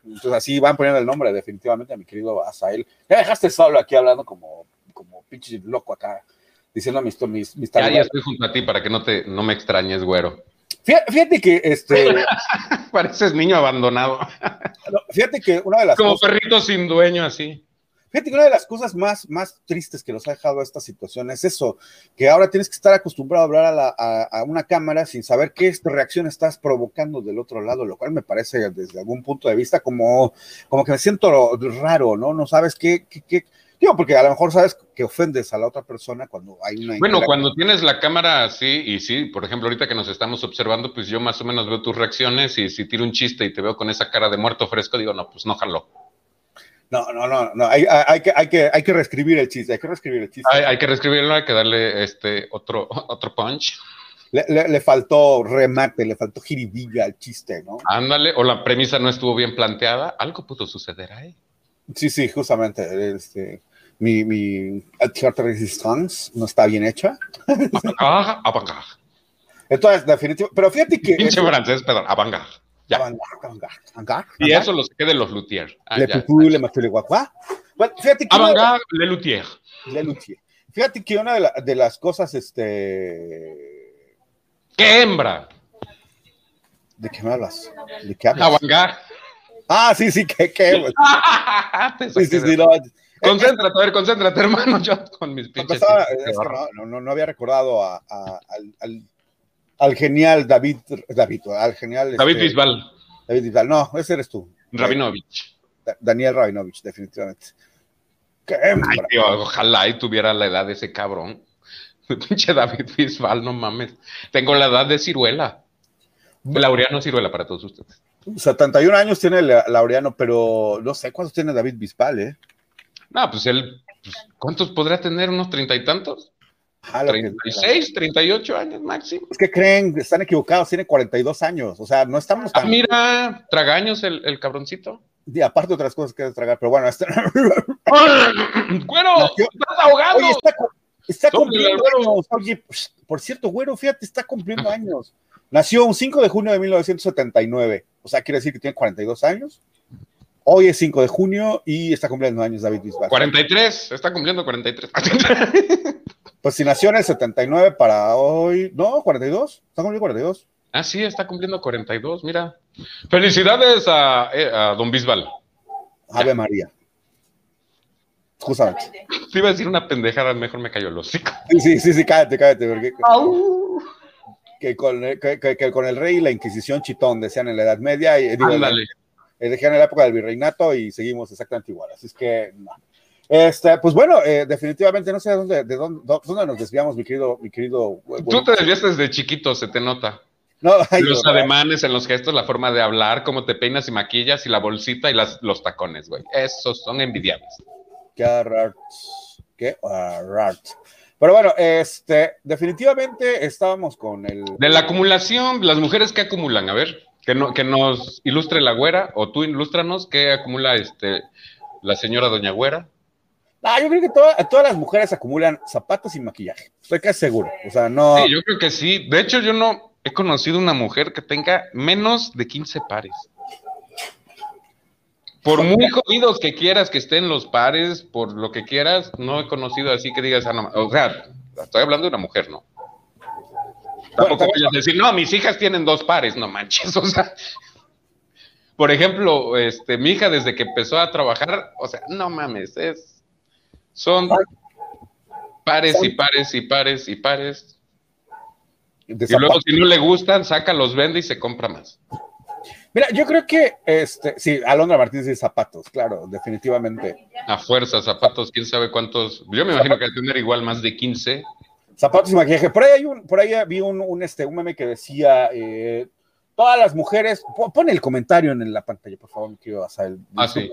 entonces así van poniendo el nombre definitivamente a mi querido Asael. Ya dejaste solo aquí hablando como, como pinche loco acá, diciendo mis, mis, mis Ya, ya estoy junto a ti para que no te no me extrañes, güero. Fíjate, que este, Pareces niño abandonado. fíjate que una de las Como cosas, perrito sin dueño, así. Fíjate que una de las cosas más, más tristes que nos ha dejado esta situación es eso, que ahora tienes que estar acostumbrado a hablar a, la- a- a una cámara sin saber qué reacción estás provocando del otro lado, lo cual me parece desde algún punto de vista como, como que me siento raro, ¿no? No sabes qué, qué, qué- digo, porque a lo mejor sabes que ofendes a la otra persona cuando hay una... Bueno, cuando tienes la cámara así, y sí, por ejemplo, ahorita que nos estamos observando, pues yo más o menos veo tus reacciones y si tiro un chiste y te veo con esa cara de muerto fresco, digo, no, pues no jaló. No, no, no, no, hay, hay- que, hay, que, hay que reescribir el chiste, hay que reescribir el chiste. Hay, hay que reescribirlo, hay que darle este otro, otro punch. Le, le- le faltó remate, le faltó jiribilla al chiste, ¿no? Ándale, o la premisa no estuvo bien planteada, algo pudo suceder ahí. Sí, sí, justamente. Este, mi, mi Theatre Resistance no está bien hecha. Ah, avant-garde. Entonces, definitivamente. Pero fíjate que. Pinche francés, perdón, avant-garde. Ya. Y eso lo saqué de los luthiers. Ah, Le ya. pupú, le maté, le guacuá. Bueno, fíjate que. Avant-garde, le luthier. Le Luthier. Fíjate que una de, la- de las cosas, este. ¡Qué hembra! ¿De qué me hablas? ¿De qué hablas? Avant-garde. Ah, sí, sí, que. que Te sí, sí, sí, no. Concéntrate, a ver, concéntrate, hermano. Yo con mis pinches. qué que no, no, no había recordado a- a- al, al- al genial David, David, al genial David este, Bisbal, David Bisbal. No, ese eres tú. Rabinovich. Da- Daniel Rabinovich, definitivamente. ¡Qué Ay, tío, ojalá y tuviera la edad de ese cabrón. Pinche David Bisbal, no mames. Tengo la edad de Ciruela. Laureano Ciruela para todos ustedes. 71 años tiene La- Laureano, pero no sé cuántos tiene David Bisbal, ¿eh? No, pues él, pues, ¿cuántos podrá tener? ¿Unos treinta y tantos? Ah, lo que- ¿36, 38 años máximo? Es que creen, están equivocados, tiene 42 años. O sea, no estamos Ah, tan. mira, tragaños el, el cabroncito. Y aparte otras cosas que tragar, pero bueno, está- ¡Güero! Nació- ¡Estás ahogando! Oye, está, cumpliendo años. Oye, psh, por cierto, güero, fíjate, está cumpliendo años. Nació un 5 de junio de 1979. O sea, quiere decir que tiene 42 años. Hoy es 5 de junio y está cumpliendo años David Bisbal. 43, está cumpliendo 43. Pues si nació en el 79 para hoy. No, 42. Está cumpliendo 42. ah, sí, está cumpliendo 42, mira. Felicidades a, eh, a Don Bisbal. Ave María. Justamente. Te iba a decir una pendejada, mejor me cayó el hocico. Sí, sí, sí, cállate, cállate. Porque que, con, que- que- que con el rey y la Inquisición chitón, decían en la Edad Media. Y, digo, Ándale. eh, decían en la época del virreinato y seguimos exactamente igual. Así es que, no. Este, pues bueno, eh, definitivamente no sé de dónde, de dónde, dónde nos desviamos, mi querido, mi querido. Tú te desviaste desde chiquito, se te nota. No, ay, los no, ademanes, en los gestos, la forma de hablar, cómo te peinas y maquillas y la bolsita y las, los tacones, güey. Esos son envidiables. Qué raro. Qué raro. Pero bueno, este, definitivamente estábamos con el. De la acumulación, las mujeres que acumulan, a ver, que, no, que nos ilustre la güera, o tú ilústranos qué acumula este, la señora Doña Güera. Ah, yo creo que toda- todas las mujeres acumulan zapatos y maquillaje. Estoy casi seguro. O sea, no. Sí, yo creo que sí. De hecho, yo no he conocido una mujer que tenga menos de 15 pares. Por muy jodidos que quieras que estén los pares, por lo que quieras, no he conocido así que digas, ah, o sea, estoy hablando de una mujer, ¿no? Tampoco Bueno, vayas a decir, no, mis hijas tienen dos pares, no manches, o sea. Por ejemplo, este, mi hija desde que empezó a trabajar, o sea, no mames, es, son pares y pares y pares y pares. de Y luego si no le gustan, saca, los vende y se compra más. Mira, yo creo que, este, sí, Alondra Martínez dice zapatos, claro, definitivamente. A fuerza, zapatos, quién sabe cuántos. Yo me imagino que al tener igual más de 15. Zapatos y maquillaje. Por ahí, hay un, por ahí vi un, un, este, un meme que decía, eh, todas las mujeres, po- pon el comentario en la pantalla, por favor, mi querido Asael. Ah, sí.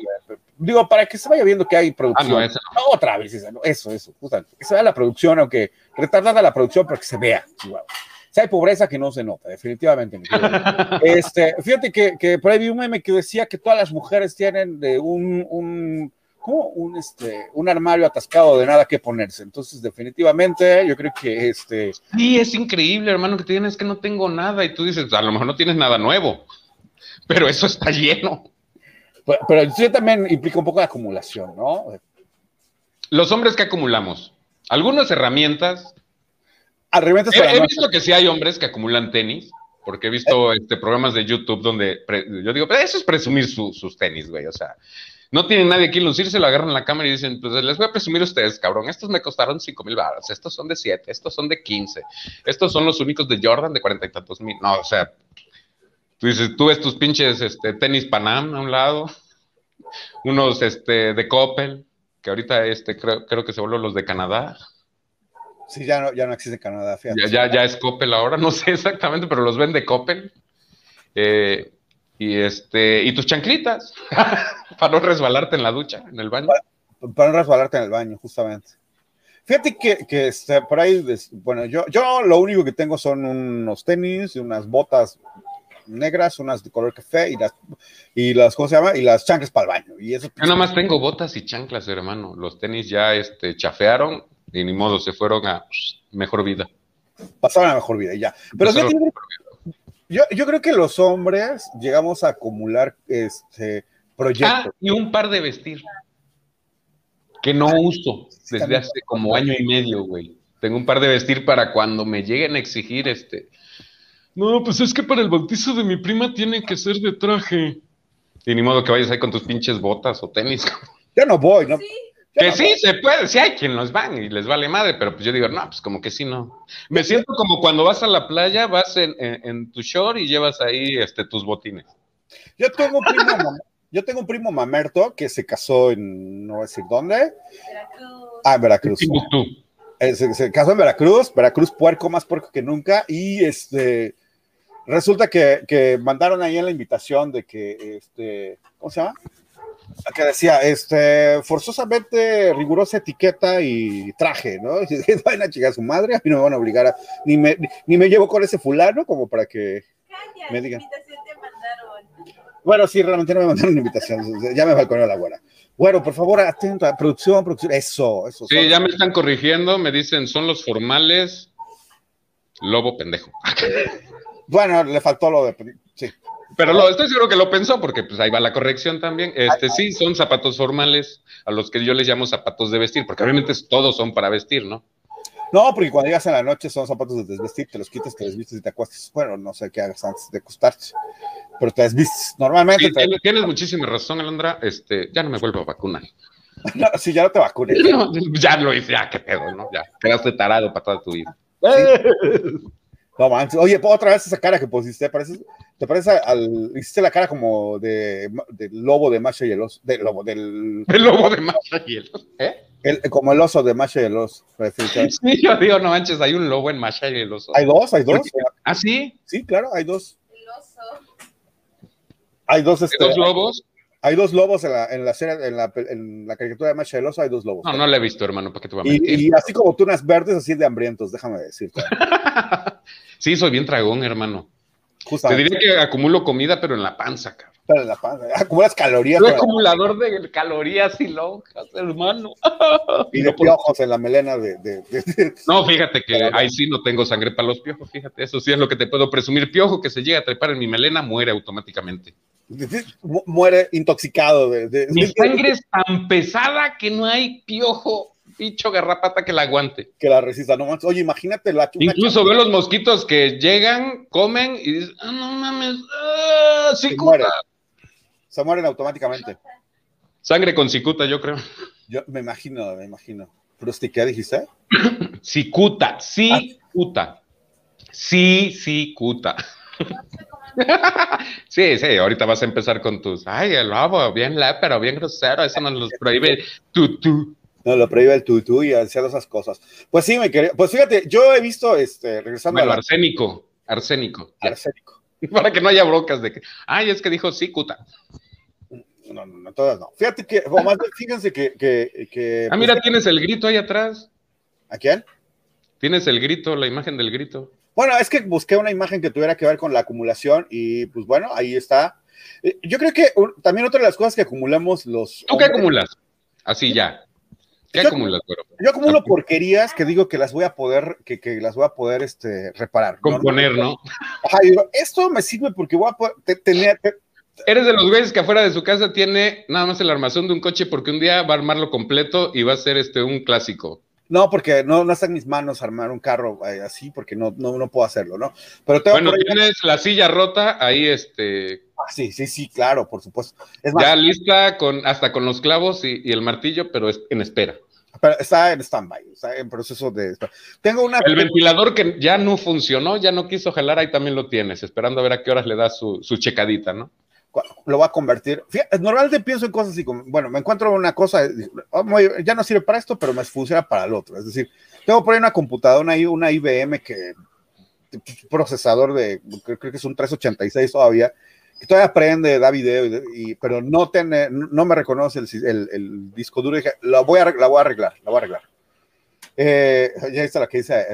Digo, para que se vaya viendo que hay Ah, producción. no, esa no. Otra vez, esa, ¿no? eso, eso, justamente. Que se vea la producción, aunque retardada la producción, pero que se vea. Chihuahua. Si hay pobreza que no se nota, definitivamente. este, fíjate que, que por ahí vi un meme que decía que todas las mujeres tienen de un, un, ¿cómo? Un, este, un armario atascado de nada que ponerse. Entonces, definitivamente, yo creo que este, Sí, es increíble, hermano, que tienes que no tengo nada y tú dices, a lo mejor no tienes nada nuevo, pero eso está lleno. Pero, pero eso también implica un poco de acumulación, ¿no? Los hombres que acumulamos, algunas herramientas. Arrebentas He, para he no- visto que sí hay hombres que acumulan tenis, porque he visto este, programas de YouTube donde pre- yo digo, pero eso es presumir su- sus tenis, güey, o sea. No tienen nadie aquí lucirse, lo agarran la cámara y dicen, pues les voy a presumir a ustedes, cabrón. Estos me costaron 5 mil baros, estos son de 7, estos son de 15, estos son los únicos de Jordan de cuarenta y tantos mil. No, o sea, tú dices, tú ves tus pinches este, tenis Panam a un lado, unos este, de Coppel, que ahorita este, creo, creo que se vuelven los de Canadá. Sí, ya no, ya no existe Canadá, fíjate. Ya, ya, ya es Coppel ahora, no sé exactamente, pero los vende Coppel. Eh, y este, y tus chanclitas, para no resbalarte en la ducha, en el baño. Para no resbalarte en el baño, justamente. Fíjate que, que este, por ahí, bueno, yo, yo lo único que tengo son unos tenis y unas botas negras, unas de color café y las, y las, ¿cómo se llama? Y las chanclas para el baño. Y eso, Yo nada más tengo botas y chanclas, hermano. Los tenis ya este, chafearon y ni modo, se fueron a mejor vida. pasaron la mejor vida y ya. Pero a vida. yo, yo creo que los hombres llegamos a acumular este Ah, proyectos. y un par de vestir. Que no uso desde hace como año y medio, güey. Tengo un par de vestir para cuando me lleguen a exigir este. No, pues es que para el bautizo de mi prima tiene que ser de traje. Y ni modo que vayas ahí con tus pinches botas o tenis. Yo no voy, ¿no? Sí, Que sí, se puede, sí hay quien los van y les vale madre, pero pues yo digo, no, pues como que sí, no. Me siento como cuando vas a la playa, vas en, en- en tu short y llevas ahí este, tus botines. Yo tengo un primo, yo tengo un primo mamerto que se casó en, no voy a decir dónde, Veracruz. ah, en Veracruz. Timbuktu. Eh, se, se casó en Veracruz, Veracruz puerco, más puerco que nunca, y este, resulta que, que mandaron ahí en la invitación de que, este, ¿cómo se llama? Que decía, este, forzosamente rigurosa etiqueta y traje, ¿no? Y dije, Vayan a chingar a su madre, a mí no me van a obligar a, ni me, ni me llevo con ese fulano como para que, Calla, me digan. invitación te mandaron. bueno, sí, realmente no me mandaron una invitación, ya me balconeó la güera. Bueno, por favor, atento a producción, producción, eso, eso. Sí, ya me están corrigiendo, me dicen, son los formales. Lobo pendejo. Bueno, le faltó lo de, sí. Pero lo, estoy seguro que lo pensó porque pues ahí va la corrección también. Este sí, son zapatos formales a los que yo les llamo zapatos de vestir, porque obviamente todos son para vestir, ¿no? No, porque cuando llegas en la noche son zapatos de desvestir, te los quitas, te desvistes y te acuestas. Bueno, no sé qué hagas antes de acostarte, pero te desvistes. Normalmente, Sí, te- tienes, tienes muchísima razón, Alondra. Este, ya no me vuelvo a vacunar. no, si ya no te vacunes. No, ya lo hice, ya qué pedo, ¿no? Ya quedaste tarado para toda tu vida. No manches. Oye, otra vez esa cara que pusiste, parece, te parece al, hiciste la cara como de, del lobo de Masha y el oso, del lobo, del, El lobo de Masha y el ¿Eh? el- como el oso de Masha y el oso. Parece. Sí, yo digo, no manches, hay un lobo en Masha y el oso. Hay dos, hay dos. ¿Ah, sí? Sí, claro, hay dos. El oso. Hay dos, ¿Hay este, dos lobos? Hay dos lobos en la, en la serie, en la, en la caricatura de Masha y el oso, hay dos lobos. No, no la he visto, hermano, ¿para qué te voy a mentir? y, y así como tunas verdes, así de hambrientos, déjame decirte. Sí, soy bien tragón, hermano. Te Justamente. diría que acumulo comida, pero en la panza, cabrón. Pero en la panza. Acumulas calorías Soy acumulador de calorías y lonjas, hermano. y de piojos en la melena de, de- de- de- No, fíjate que ahí sí no tengo sangre para los piojos, fíjate, eso sí es lo que te puedo presumir. Piojo que se llega a trepar en mi melena muere automáticamente. Muere intoxicado. De, de- Mi de- sangre es tan pesada que no hay piojo, bicho garrapata que la aguante. que la resista. No manches. Oye, imagínate la Incluso veo los mosquitos que llegan, comen y dicen, ah, no mames, ah, Se cicuta. mueren. Se mueren automáticamente. Sangre con cicuta, yo creo. Yo me imagino, me imagino. Frusti, ¿qué dijiste? Cicuta, cicuta. Sí, cicuta. Sí, sí, ahorita vas a empezar con tus, ay, el lobo, bien pero bien grosero, eso nos los prohíbe tú, tú. No, lo prohíbe el tutú y hacer esas cosas. Pues sí, me quería. Pues fíjate, yo he visto, este, regresando Bueno, a la arsénico, arsénico. ya. arsénico. Para que no haya brocas de que, ay, es que dijo cicuta. No, no, no, todas no. Fíjate que, o más fíjense que. que, que Ah, mira, tienes el grito ahí atrás. ¿A quién? Tienes el grito, la imagen del grito. Bueno, es que busqué una imagen que tuviera que ver con la acumulación y pues bueno, ahí está. Eh, Yo creo que un- también otra de las cosas que acumulamos los... ¿Tú qué hombres- acumulas? Así ya. ¿Qué Yo- acumulas? Yo acumulo porquerías que digo que las voy a poder, que, que las voy a poder este, reparar. Componer, ¿no? Ajá, y digo, esto me sirve porque voy a poder te- tener... te- Eres de los güeyes que afuera de su casa tiene nada más el armazón de un coche porque un día va a armarlo completo y va a ser este un clásico. No, porque no, no está en mis manos armar un carro eh, así, porque no, no, no puedo hacerlo, ¿no? Pero tengo Bueno, tienes la silla rota ahí, este, Ah, sí, sí, sí, claro, por supuesto. Es más, ya lista con hasta con los clavos y, y el martillo, pero es en espera. pero está en stand-by, está en proceso de... Tengo una... El ventilador que ya no funcionó, ya no quiso jalar, ahí también lo tienes, esperando a ver a qué horas le das su, su checadita, ¿no? Lo va a convertir. Normalmente pienso en cosas así como, bueno, me encuentro una cosa, oh, muy- ya no sirve para esto, pero me funciona para el otro. Es decir, tengo por ahí una computadora, una, IBM que procesador de, creo, que es un 386 todavía, que todavía prende, da video, y, pero no, tiene, no me reconoce el, el- disco duro. Y dije, la voy, a, la voy a arreglar, la voy a arreglar. Eh, ya viste lo que dice.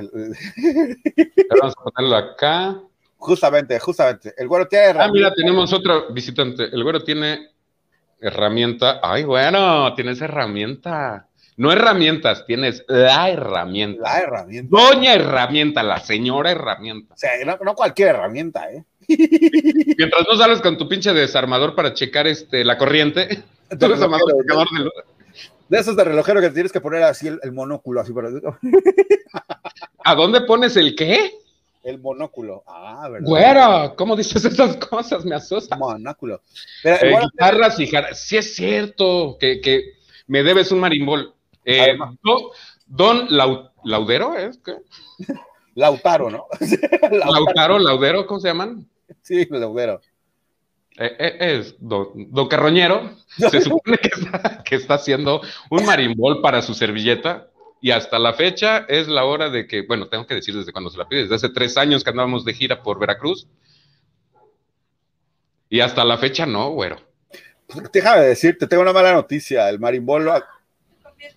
Vamos a ponerlo acá. Justamente, justamente. El güero tiene Ah, mira, tenemos otro visitante. El güero tiene herramienta. Ay, bueno, tienes herramienta. No herramientas, tienes la herramienta. La herramienta. Doña herramienta, la señora herramienta. O sea, no, no cualquier herramienta, ¿eh? Mientras no sales con tu pinche desarmador para checar este, la corriente, tú eres amplificador de. De esos de relojero que tienes que poner así el, el monóculo, así, pero ¿A dónde pones el qué? El monóculo. Ah, ¿verdad? Güero, ¿cómo dices esas cosas? Me asustan. Monóculo. El Eh, guitarras y jar- Sí es cierto que, que me debes un marimbol. Eh, Además. do- don Lau- Laudero, ¿es? ¿Qué? Lautaro, ¿no? Lautaro. Lautaro, Laudero, ¿cómo se llaman? Sí, Lautaro. Eh, eh, es don, don Carroñero. Se supone que está, que está haciendo un marimbol para su servilleta. Y hasta la fecha es la hora de que, bueno, tengo que decir desde cuando se la pide, desde hace tres años que andábamos de gira por Veracruz. Y hasta la fecha no, güero. Déjame decirte, tengo una mala noticia. El marimbol, lo-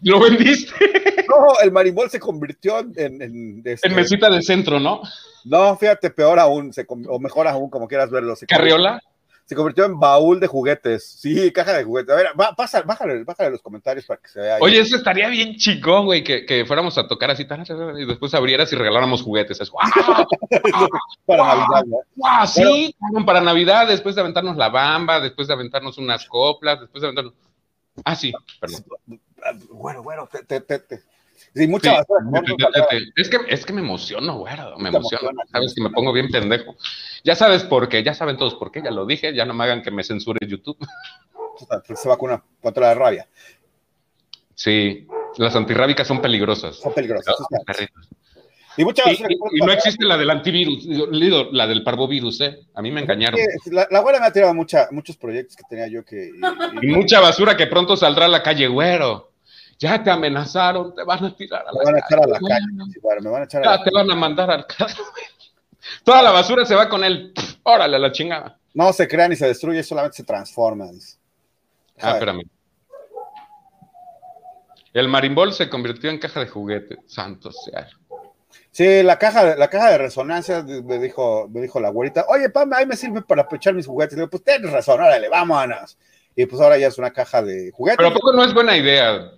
Lo vendiste no, el marimbol se convirtió en, en, en, este, en mesita de centro, ¿no? no, fíjate, peor aún, se o mejor aún, como quieras verlo. Se convirtió- Carriola. Se convirtió en baúl de juguetes. Sí, caja de juguetes. A ver, va, pasa, bájale, bájale los comentarios para que se vea. ahí. Oye, eso estaría bien chingón, güey, que, que fuéramos a tocar así, y después abrieras y regaláramos juguetes. Es, ¡guau! para Navidad, ¿no? ¡Guau! Sí, para Navidad, después de aventarnos la bamba, después de aventarnos unas coplas, después de aventarnos. Ah, sí, perdón. Bueno, bueno, te, te, te, te. Sí, mucha Sí, basura. Es que, es que me emociono, güey, me emociono. emociona, Sabes que me pongo bien pendejo. Ya sabes por qué, ya saben todos por qué, ya lo dije, ya no me hagan que me censure YouTube. Se vacuna contra la rabia. Sí, las antirrábicas son peligrosas. Son peligrosas. Y mucha basura. y- y no existe la del antivirus, la del parvovirus, ¿eh? A mí me engañaron. La, la abuela me ha tirado mucha, muchos proyectos que tenía yo que. y- mucha basura que pronto saldrá a la calle, güero. Ya te amenazaron, te van a tirar a me la van a echar a la calle. calle. me van a echar a la Ya te van a mandar al carro. Toda la basura se va con él. Órale, a la chingada. No se crea ni se destruye, solamente se transforma. dice. Ah, espérame. El marimbol se convirtió en caja de juguete. Santo sea. Sí, la caja, de- la caja de resonancia me dijo, me dijo la güerita, oye, Pam, ahí me sirve para echar mis juguetes. Le digo, pues tienes razón, órale, vámonos. Y pues ahora ya es una caja de juguetes. Pero ¿a poco no es buena idea?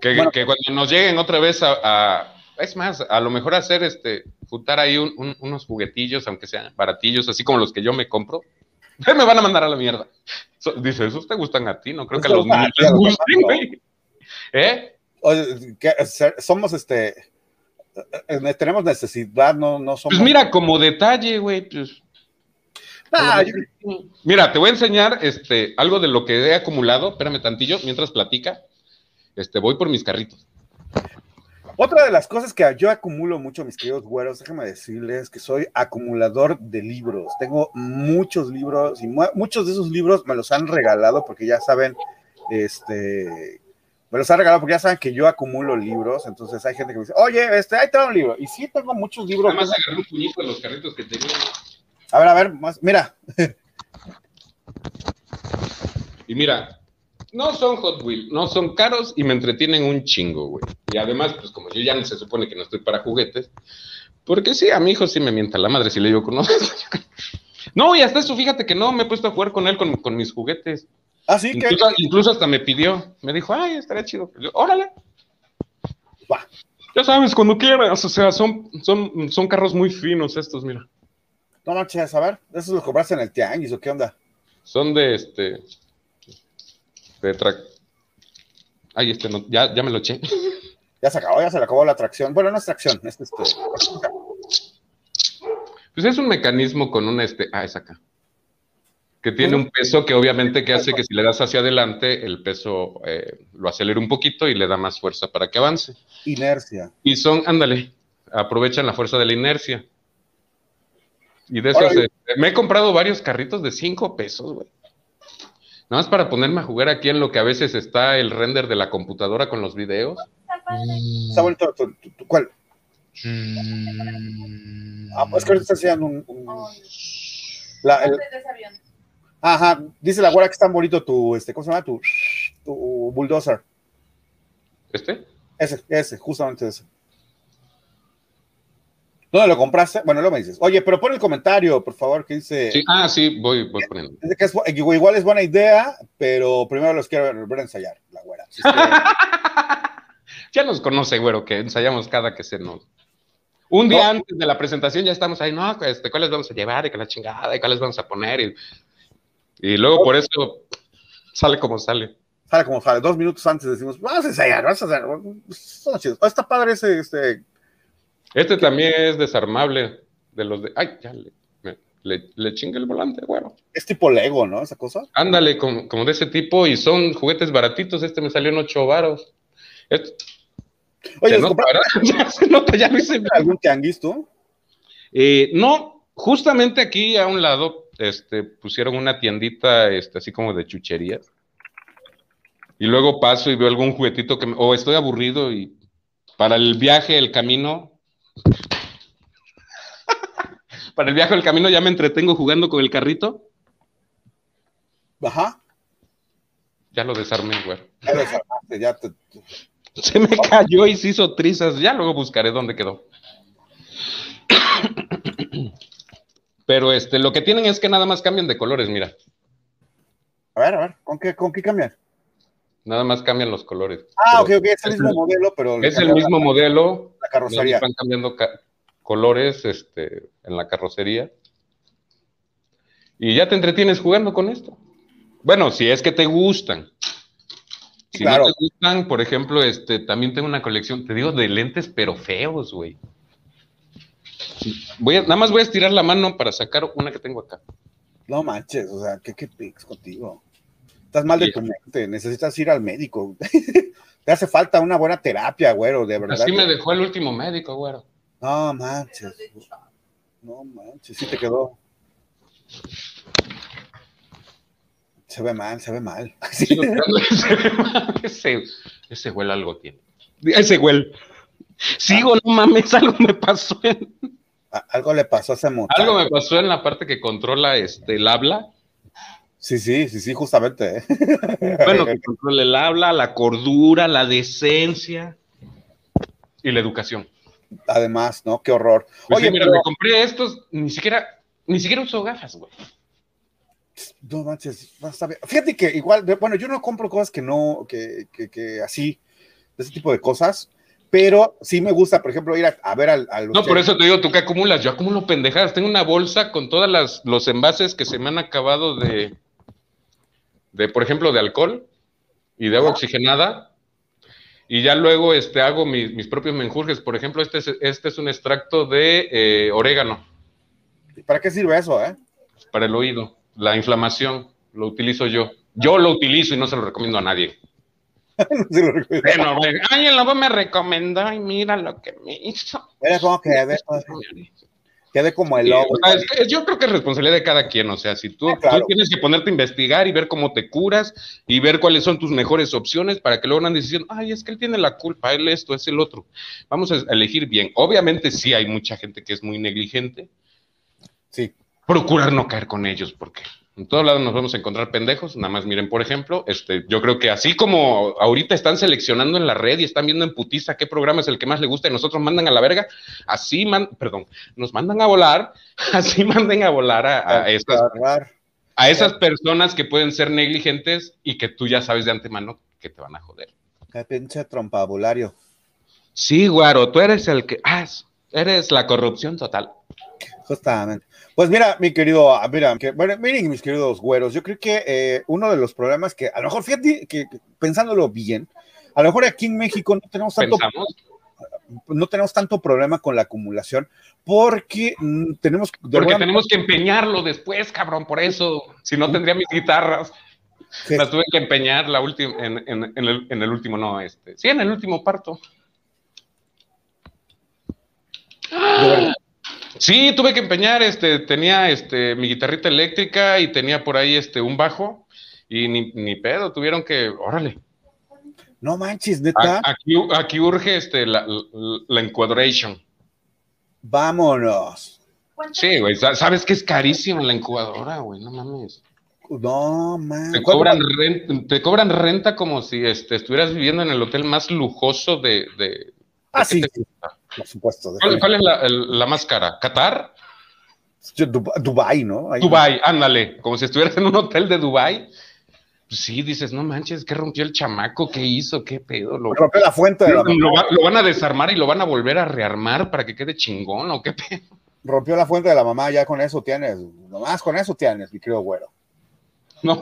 Que, Bueno. que cuando nos lleguen otra vez a, a- Es más, a lo mejor hacer este. Juntar ahí un- un- unos juguetillos, aunque sean baratillos, así como los que yo me compro. Me van a mandar a la mierda. So- dice, ¿esos te gustan a ti? No creo que a los niños les gusten, güey. ¿Eh? Oye, que ser- somos este. eh, eh, tenemos necesidad, no, no somos. Pues mira, como detalle, güey, pues. Ah, Mira, te voy a enseñar este, algo de lo que he acumulado. Espérame tantillo, mientras platica. Este, voy por mis carritos. Otra de las cosas que yo acumulo mucho, mis queridos güeros, déjenme decirles que soy acumulador de libros. Tengo muchos libros y mu- muchos de esos libros me los han regalado porque ya saben, este, me los han regalado porque ya saben que yo acumulo libros. Entonces hay gente que me dice, oye, este, ahí te un libro. Y sí, tengo muchos libros. Nada más agarré un puñito de los carritos que tenía. A ver, a ver, más, mira, Y mira, no son Hot Wheels, no son caros y me entretienen un chingo, güey. Y además, pues como yo ya no se supone que no estoy para juguetes, porque sí, a mi hijo sí me mienta la madre si le digo que no. No, y hasta eso, fíjate que no, me he puesto a jugar con él con, con mis juguetes. así que Incluso, incluso hasta me pidió, me dijo, ay, estaría chido. Yo, Órale. Ya sabes, cuando quieras, o sea, son, son, son carros muy finos estos, mira. No manches, a ver, ¿esos los compraste en el tianguis o qué onda? Son de este. De tra... Ay, este no, ya, ya me lo eché. Ya se acabó, ya se le acabó la atracción. Bueno, no es tracción, es este. Pues es un mecanismo con un este. Ah, es acá. Que tiene un peso que obviamente que hace que si le das hacia adelante, el peso eh, lo acelera un poquito y le da más fuerza para que avance. Inercia. Y son, ándale, aprovechan la fuerza de la inercia. Y de esos, Órale. este, me he comprado varios carritos de 5 pesos, güey. Nada más para ponerme a jugar aquí en lo que a veces está el render de la computadora con los videos. Bonito. tu- tu- tu- ¿Cuál? Ah, pues que ahorita está enseñando un. un- la- el- ajá, dice la güera que está bonito tu, este, ¿cómo se llama? Tu, tu bulldozer. ¿Este? Ese, ese, justamente ese. ¿Dónde lo compraste? Bueno, luego me dices. Oye, pero pon el comentario, por favor, que dice. Sí, ah, sí, voy, voy poniendo. dice que es bu- igual es buena idea, pero primero los quiero ver, ver ensayar, la güera. Así es que- ya nos conoce, güero, que ensayamos cada que se nos. Un día antes de la presentación ya estamos ahí, no, este, cuáles vamos a llevar y con la chingada y cuáles vamos a poner. Y, y luego por eso sale como sale. sale como sale. Dos minutos antes decimos, vamos a ensayar, vamos a hacer. Son chidos. Está padre ese, este. Este también es desarmable de los de. Ay, ya le, le, le chingue el volante, güero. Es tipo Lego, ¿no? Esa cosa. Ándale, como, como de ese tipo, y son juguetes baratitos. Este me salió en ocho varos. Este- Oye, se ¿los nota, algún tianguis tú? Eh, no, justamente aquí a un lado este, pusieron una tiendita este, así como de chucherías. Y luego paso y veo algún juguetito que me- o estoy aburrido y para el viaje, el camino. Para el viaje, el camino ya me entretengo jugando con el carrito. Ajá. Ya lo desarmé, güey. Ya lo desarmaste, ya te- Se me cayó y se hizo trizas. Ya luego buscaré dónde quedó. Pero este, lo que tienen es que nada más cambian de colores, mira. A ver, a ver, ¿con qué, con qué cambian? Nada más cambian los colores. Ah, ok, ok, es el mismo el- modelo, pero. Es el mismo la- modelo. La carrocería. Van cambiando ca- colores este, en la carrocería. Y ya te entretienes jugando con esto. Bueno, si es que te gustan. Si Claro. no te gustan, por ejemplo, este, también tengo una colección, te digo, de lentes, pero feos, güey. Voy a- nada más voy a estirar la mano para sacar una que tengo acá. No manches, o sea, ¿qué, qué pics contigo? Estás mal de Sí. tu mente, necesitas ir al médico. Te hace falta una buena terapia, güero, de verdad. Así me dejó el último médico, güero. No manches. No manches, sí te quedó. Se ve mal, se ve mal. Sí. ese, ese güey algo tiene. Ese güey. Sigo, no mames, algo me pasó en, Algo le pasó a ese muchacho. algo me pasó en la parte que controla este el habla. Sí, sí, sí, sí, justamente. ¿eh? Bueno, que controla el habla, la cordura, la decencia y la educación. Además, ¿no? Qué horror. Pues Oye, sí, mira, pero- me compré estos, ni siquiera, ni siquiera uso gafas, güey. No manches, está bien. Fíjate que igual, bueno, yo no compro cosas que no, que, que, que así, de ese tipo de cosas, pero sí me gusta, por ejemplo, ir a, a ver al, a los No, por eso te digo, tú que acumulas, yo acumulo pendejadas. Tengo una bolsa con todos las, los envases que se me han acabado de, de, por ejemplo, de alcohol y de agua oxigenada. Y ya luego este, hago mis, mis propios menjurjes. Por ejemplo, este es, este es un extracto de eh, orégano ¿Para qué sirve eso, eh? para el oído. La inflamación lo utilizo yo. Yo lo utilizo y no se lo recomiendo a nadie. Sí lo recuerdo. Bueno, güey, ay, el lobo me recomendó y mira lo que me hizo. Cómo quedé, quedé como el Sí, lobo. o sea, es que yo creo que es responsabilidad de cada quien, o sea, si tú, Ah, claro. tú tienes que ponerte a investigar y ver cómo te curas y ver cuáles son tus mejores opciones para que luego no andes diciendo, ay, es que él tiene la culpa, él esto, es el otro. Vamos a elegir bien. Obviamente sí hay mucha gente que es muy negligente. Sí, Procurar no caer con ellos, porque en todos lados nos vamos a encontrar pendejos. Nada más miren, por ejemplo, este, yo creo que así como ahorita están seleccionando en la red y están viendo en putiza qué programa es el que más le gusta y nosotros mandan a la verga, así, man, perdón, nos mandan a volar, así manden a volar a, a estas, agarrar. a esas personas que pueden ser negligentes y que tú ya sabes de antemano que te van a joder. Qué pinche trompabulario. Sí, Guaro, tú eres el que, ah, eres la corrupción total. Justamente. Pues mira, mi querido, ah, mira, que, bueno, miren mis queridos güeros, yo creo que eh, uno de los problemas que a lo mejor, fíjate que que pensándolo bien, a lo mejor aquí en México no tenemos tanto, Pensamos, no tenemos tanto problema con la acumulación porque mm, tenemos porque tenemos que empeñarlo después, cabrón, por eso. Si no tendría mis guitarras. Las tuve que empeñar la última, en, en- en el, en el último, no, este. Sí, en el último parto. Sí, tuve que empeñar, este, tenía este, mi guitarrita eléctrica y tenía por ahí este, un bajo y ni, ni pedo, tuvieron que, órale, no manches, neta, aquí, aquí urge este, la, la, la encuadration. vámonos. Sí, güey, sa- sabes que es carísima la incubadora, güey, no mames. No, man. Te ¿Cuánto cobran, renta, te cobran renta como si este, estuvieras viviendo en el hotel más lujoso de... de- Ah, ¿de sí, te gusta? Por supuesto. ¿Cuál, cuál es la, el- la más cara? ¿Qatar? Yo, Dub- Dubái, ¿no? Ahí- Dubai, ándale, como si estuvieras en un hotel de Dubai. Pues sí, dices, no manches, ¿qué rompió el chamaco? ¿Qué hizo? ¿Qué pedo? Lo, Rompió la fuente de la lo, lo van a desarmar y lo van a volver a rearmar para que quede chingón o qué pedo. rompió la fuente de la mamá, ya con eso tienes, nomás con eso tienes, mi querido güero. No,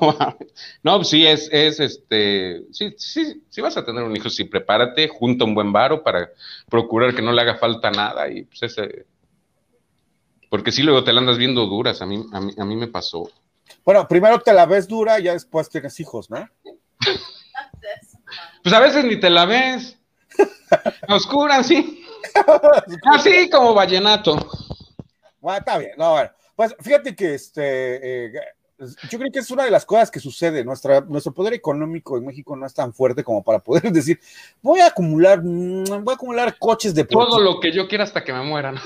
no, pues sí, es, es este, sí, sí, sí vas a tener un hijo, sí, prepárate, junta un buen varo para procurar que no le haga falta nada y pues ese, porque sí luego te la andas viendo duras, a mí, a mí, a mí me pasó. Bueno, primero te la ves dura, ya después tienes hijos, ¿no? Pues a veces ni te la ves. Oscura, sí. Así como vallenato. Bueno, está bien, no, bueno. Pues fíjate que este, eh, yo creo que es una de las cosas que sucede. Nuestra, nuestro poder económico en México no es tan fuerte como para poder decir, voy a acumular, mm, voy a acumular coches deportivos. Todo lo que yo quiera hasta que me mueran.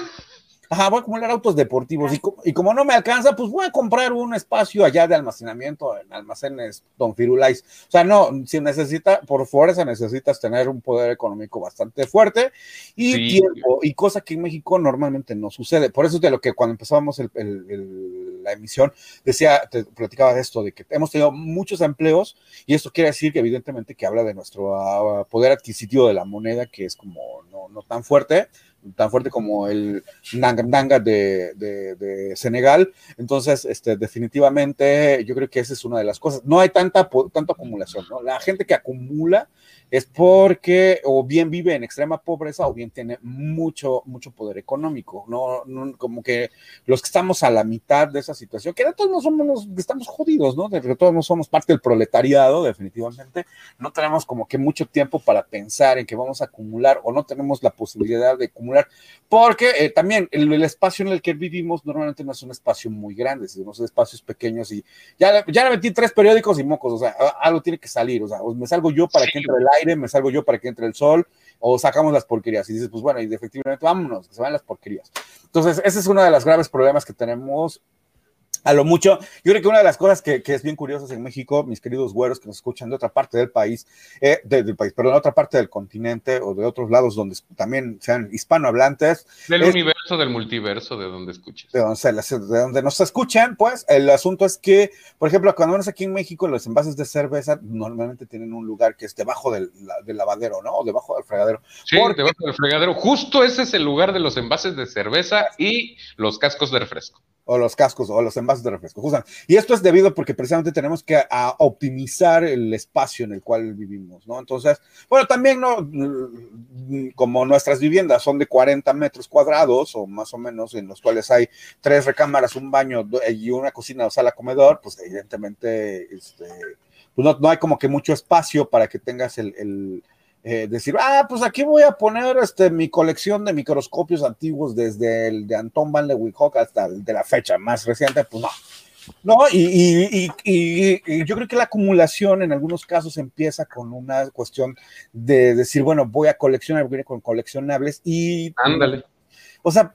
Ajá, voy a acumular autos deportivos y, co- y como no me alcanza, pues voy a comprar un espacio allá de almacenamiento en almacenes Don Firulais. O sea, no, si necesita, por fuerza necesitas tener un poder económico bastante fuerte y Sí. tiempo, y cosa que en México normalmente no sucede. Por eso es de lo que cuando empezábamos el- el- el- la emisión, decía, te platicaba de esto, de que hemos tenido muchos empleos y esto quiere decir que evidentemente que habla de nuestro ah, poder adquisitivo de la moneda, que es como no, no tan fuerte, tan fuerte como el Nanga de, Senegal. Entonces, este, definitivamente, yo creo que esa es una de las cosas. No hay tanta, tanta acumulación, ¿no? La gente que acumula es porque o bien vive en extrema pobreza o bien tiene mucho, mucho poder económico, ¿no? No, como que los que estamos a la mitad de esa situación, que de todos no somos estamos jodidos, ¿no? De todos no somos parte del proletariado, definitivamente, no tenemos como que mucho tiempo para pensar en que vamos a acumular o no tenemos la posibilidad de acumular, porque eh, también el, el espacio en el que vivimos normalmente no es un espacio muy grande, sino son espacios pequeños y ya, ya le metí tres periódicos y mocos, o sea, algo tiene que salir, o sea, o me salgo yo para Sí, que entre el aire, me salgo yo para que entre el sol, o sacamos las porquerías y dices, pues bueno, y efectivamente vámonos, que se van las porquerías. Entonces, ese es uno de los graves problemas que tenemos a lo mucho. Yo creo que una de las cosas que, que es bien curiosas en México, mis queridos güeros que nos escuchan de otra parte del país, eh, de- del país, perdón, de otra parte del continente o de otros lados donde también sean hispanohablantes, Del Es- universo, del multiverso, de donde escuches. de donde, de nos escuchan, pues el asunto es que, por ejemplo, cuando vamos aquí en México, los envases de cerveza normalmente tienen un lugar que es debajo del lavadero, ¿no? O debajo del fregadero. Sí, Porque- debajo del fregadero. Justo ese es el lugar de los envases de cerveza y los cascos de refresco. O los cascos o los envases de refresco. justamente. Y esto es debido porque precisamente tenemos que a, optimizar el espacio en el cual vivimos, ¿no? Entonces, bueno, también, ¿no? Mm, Como nuestras viviendas son de 40 metros cuadrados o más o menos, en los cuales hay tres recámaras, un baño y una cocina o sala comedor, pues evidentemente, este, pues no, no hay como que mucho espacio para que tengas el, eh, decir, ah, pues aquí voy a poner este, mi colección de microscopios antiguos desde el de Anton van Leeuwenhoek hasta el de la fecha más reciente, pues no. No, y, y- y- y- y yo creo que la acumulación en algunos casos empieza con una cuestión de decir, bueno, voy a coleccionar, voy a ir con coleccionables y, Ándale. o sea,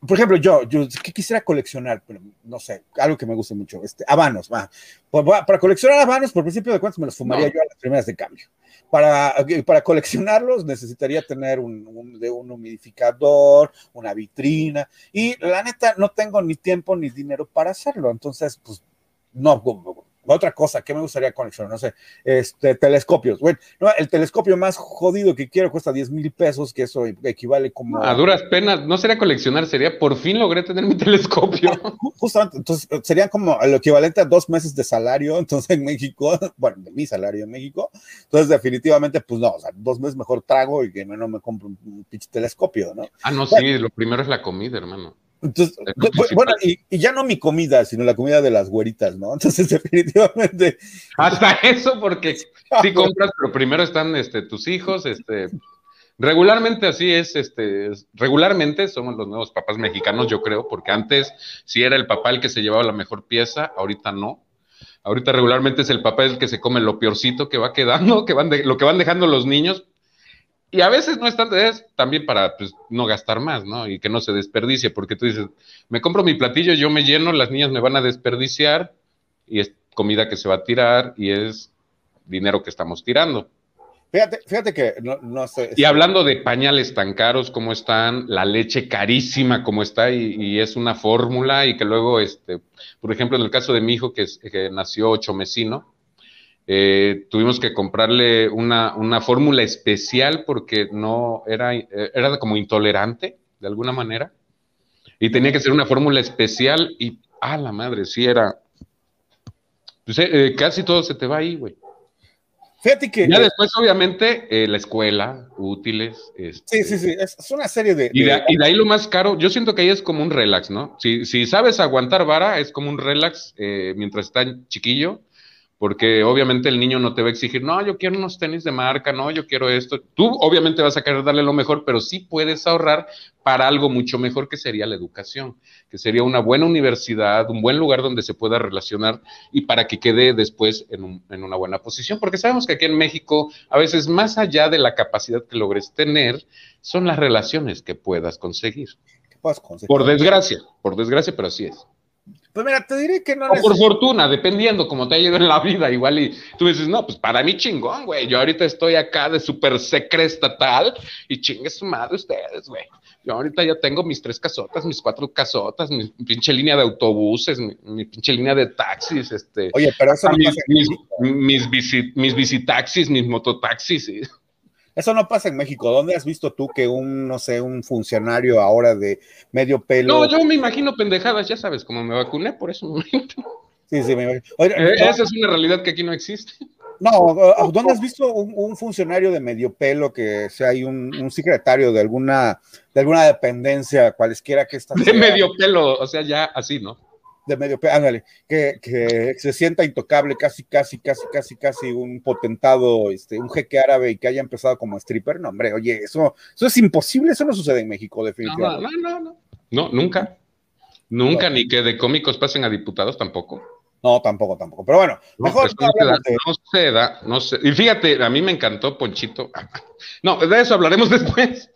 por ejemplo, yo, yo ¿qué quisiera coleccionar? Pero, no sé, algo que me guste mucho, este, habanos, va. Pues, voy a- para coleccionar habanos, por principio de cuentas, me los fumaría No. yo a las primeras de cambio. Para, para coleccionarlos necesitaría tener un, un- de un humidificador, una vitrina, y la neta no tengo ni tiempo ni dinero para hacerlo. Entonces, pues, no, otra cosa que me gustaría coleccionar, no sé, este, telescopios. Bueno, no, el telescopio más jodido que quiero cuesta 10 mil pesos, que eso equivale como... A duras penas, no sería coleccionar, sería por fin logré tener mi telescopio. Ju- Justamente, entonces serían como lo equivalente a dos meses de salario, entonces en México, bueno, de mi salario en México, entonces definitivamente, pues no, o sea, dos meses mejor trago y que no me compro un, un pinche telescopio, ¿no? Ah, no, sí, lo primero es la comida, hermano. Entonces, bueno, y, y ya no mi comida, sino la comida de las güeritas, ¿no? Entonces definitivamente, Hasta eso, porque sí compras, pero primero están este, tus hijos, este. Regularmente así es, este, es- regularmente somos los nuevos papás mexicanos, yo creo, porque antes sí era el papá el que se llevaba la mejor pieza, ahorita no. Ahorita regularmente es el papá el que se come lo peorcito que va quedando, que van de- lo que van dejando los niños. Y a veces no es tanto, es también para pues, no gastar más, ¿no? Y que no se desperdicie, porque tú dices, me compro mi platillo, yo me lleno, las niñas me van a desperdiciar, y es comida que se va a tirar y es dinero que estamos tirando. Fíjate, fíjate que no, no sé. Y hablando de pañales tan caros como están, la leche carísima como está y, y es una fórmula y que luego, este, por ejemplo, en el caso de mi hijo que, es- que nació ocho mesino, eh, tuvimos que comprarle una, una fórmula especial porque no era, eh, era como intolerante de alguna manera y tenía que ser una fórmula especial y, ah, la madre, sí era, pues, eh, eh, casi todo se te va ahí, güey. Fíjate que. Ya después, obviamente, eh, la escuela, útiles. este, Sí, sí, sí. Es, una serie de. Y de, de- y de ahí lo más caro, yo siento que ahí es como un relax, ¿no? Si, si sabes aguantar vara, es como un relax eh, mientras está chiquillo, porque obviamente el niño no te va a exigir, no, yo quiero unos tenis de marca, no, yo quiero esto. Tú obviamente vas a querer darle lo mejor, pero sí puedes ahorrar para algo mucho mejor que sería la educación, que sería una buena universidad, un buen lugar donde se pueda relacionar y para que quede después en, un- en una buena posición, porque sabemos que aquí en México, a veces más allá de la capacidad que logres tener, son las relaciones que puedas conseguir. ¿Qué puedes conseguir? Por desgracia, por desgracia, pero así es. Pues mira, te diré que no O por fortuna, dependiendo cómo te ha ido en la vida, igual y tú dices, no, pues para mí chingón, güey, yo ahorita estoy acá de súper secre estatal y chingue su madre ustedes, güey. Yo ahorita ya tengo mis tres casotas, mis cuatro casotas, mi pinche línea de autobuses, mi, mi pinche línea de taxis, este, Oye, pero eso no mis, pasa mis, México. mis, bicitaxis, mis mototaxis, y- Eso no pasa en México. ¿Dónde has visto tú que un, no sé, un funcionario ahora de medio pelo? No, yo me imagino pendejadas, ya sabes, como me vacuné por eso. Sí, sí, me imagino. Oye, Eh, no, Esa es una realidad que aquí no existe. No, uh, ¿dónde has visto un, un funcionario de medio pelo que sea ahí un, un secretario de alguna, de alguna dependencia, cualesquiera que esta De medio pelo, o sea, ya así, ¿no? De medio pelo, ándale, que, que se sienta intocable, casi, casi, casi, casi, casi un potentado, este, un jeque árabe y que haya empezado como stripper? No, hombre, oye, eso, eso es imposible, eso no sucede en México, No, no, definitivamente. no, no, no. No, nunca. Nunca, ni que de cómicos pasen a diputados tampoco. No, tampoco, tampoco. Pero bueno, No, mejor eso no se da, de- no se da, no se- Y fíjate, a mí me encantó Ponchito. No, de eso hablaremos después.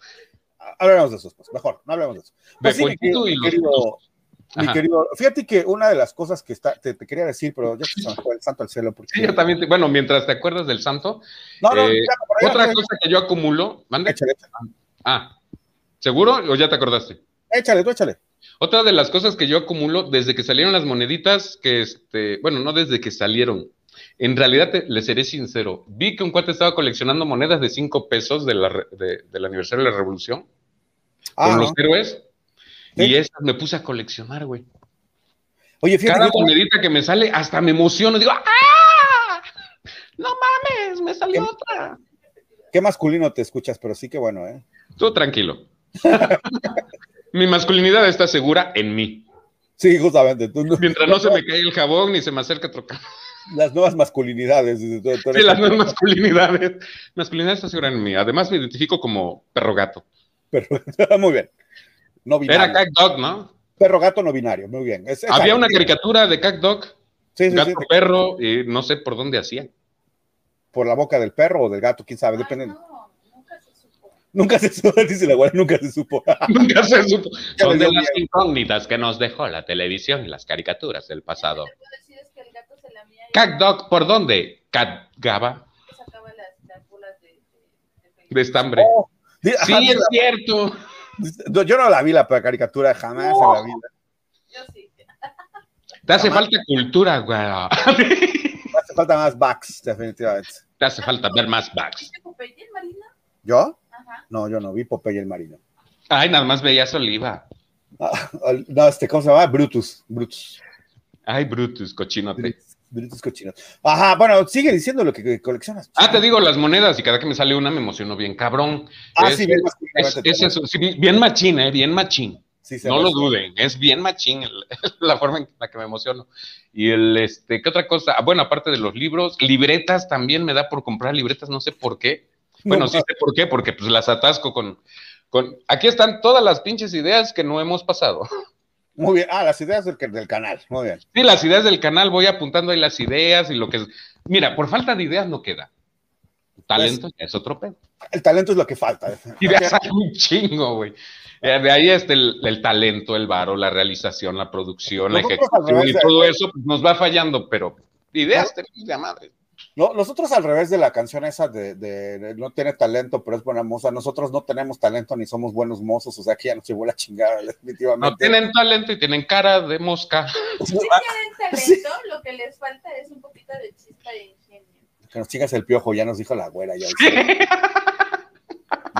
hablaremos de eso, pues, mejor, no hablemos de eso. De Pues mi Ponchito querido- y mi los. querido- Mi Ajá. querido, fíjate que una de las cosas que está, te, te quería decir, pero ya se me fue el santo al cielo. Porque... Sí, yo también, te- bueno, mientras te acuerdas del santo, No, no, eh, otra cosa que yo acumulo, mande. Échale, Ah, ¿seguro o ya te acordaste? échale, tú échale. Otra de las cosas que yo acumulo desde que salieron las moneditas, que este, bueno, no desde que salieron. En realidad, te- les seré sincero, vi que un cuate estaba coleccionando monedas de 5 pesos de la de- del aniversario de la revolución Ah, con no. los héroes. Sí. Y esas me puse a coleccionar, güey. Oye, fíjate Cada que yo- que me sale, hasta me emociono. Digo, ¡ah! No mames, me salió otra. qué masculino te escuchas, pero sí que bueno, ¿eh? Tú tranquilo. Mi masculinidad está segura en mí. Sí, justamente. tú no- Mientras no se me caiga el jabón ni se me acerque otro ca- las nuevas masculinidades. tú- tú Sí, las nuevas masculinidades. Masculinidad está segura en mí. Además, me identifico como perro gato. Pero, muy bien. No binario. Era Cat Dog, ¿no? Perro gato no binario, muy bien. Es- es- Había una caricatura de Cat Dog, Sí, sí, gato sí, perro, y no sé por dónde hacían. por la boca del perro o del gato, quién sabe, Ay, depende. no, nunca se supo. Nunca se supo, dice la abuela, nunca se supo. Nunca se supo. Son de las incógnitas que nos dejó la televisión y las caricaturas del pasado. Cat Dog, ¿por dónde? Cat Gaba, sacaba las, las bolas de, de, de de estambre. Oh, Sí, ajá, es cierto. No, Yo no la vi la caricatura jamás en la vida. Yo sí. Te hace Jamás. falta cultura, güey. Me hace falta más backs, definitivamente. Te hace falta ver más backs. ¿Viste Popeye, Marina? ¿Yo? Ajá. No, yo no vi Popeye el marino. Ay, nada más veías oliva. Ah, al- no, este, ¿cómo se llama? Brutus. Brutus. Ay, Brutus, cochinote. Brutus cochinos. Ajá, bueno, sigue diciendo lo que, coleccionas. Ah, te digo las monedas y cada que me sale una me emociono bien cabrón. Ah, es, sí, bien es, masculinamente es eso, sí, bien machín, eh, bien machín. Sí, No lo duden, es bien machín el- la forma en la que me emociono. Y el, este, ¿qué otra cosa? Ah, Bueno, aparte de los libros, libretas también me da por comprar libretas, no sé por qué. Bueno, No, sí sé por qué, porque pues las atasco con, con... Aquí están todas las pinches ideas que no hemos pasado. Muy bien. Ah, las ideas del, del canal. Muy bien. Sí, las ideas del canal, voy apuntando ahí las ideas y lo que... Mira, por falta de ideas no queda. Talento ya es otro pedo. El talento es lo que falta. Ideas hay un chingo, güey. Eh, De ahí este el, el talento, el varo, la realización, la producción, la Nosotros ejecución y todo eso pues, nos va fallando, pero Ideas tenemos de madre. No, nosotros al revés de la canción esa de, de- de no tiene talento, pero es buena moza, nosotros no tenemos talento ni somos buenos mozos, o sea que ya nos llevó la chingada definitivamente. No tienen talento y tienen cara de mosca. Sí tienen talento, lo que les falta es un poquito de chispa de ingenio. Que nos chingas el piojo, ya nos dijo la güera, ya,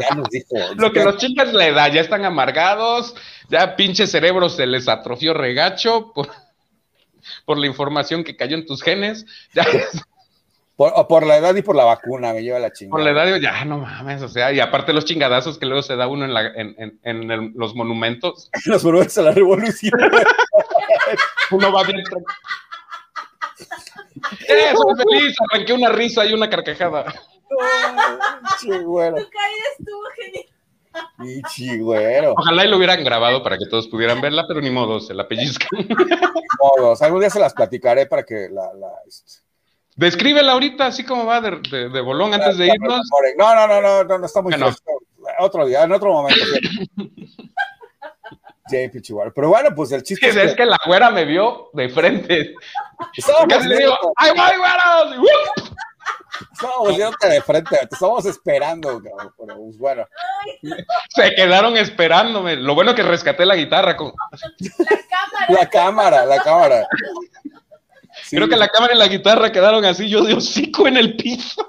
ya nos dijo. Lo que los chicas la edad, ya están amargados, ya pinche cerebro se les atrofió regacho por, por la información que cayó en tus genes. Ya, Por, o por la edad y por la vacuna, me lleva la chingada. por la edad, ya no mames, o sea, y aparte los chingadazos que luego se da uno en, la- en- en- en el- los monumentos, Los monumentos a la revolución. uno va bien. ¡Eh, soy feliz! Arranqué una risa y una carcajada. Pinche güero. Tu caída estuvo genial. Ojalá y lo hubieran grabado para que todos pudieran verla, pero ni modo, se la pellizcan. Todos. Algún día se las platicaré para que la. la este, Descríbela ahorita, así como va de, de- de bolón antes de irnos. No, no, no, no, no, no está muy Bueno. fresco. Otro día, en otro momento. Pinche güero. Pero bueno, pues el chiste Es, es que la güera me vio de frente. estábamos Casi le digo, viendo- ¡ay, voy, güeros! Y ¡wup! estábamos viéndote de frente, te estábamos esperando, cabrón. Pero pues bueno. Se quedaron esperándome. Lo bueno que rescaté la guitarra. con- La cámara. La cámara, la cámara. Sí, Creo que la cámara y la guitarra quedaron así, yo de hocico en el piso.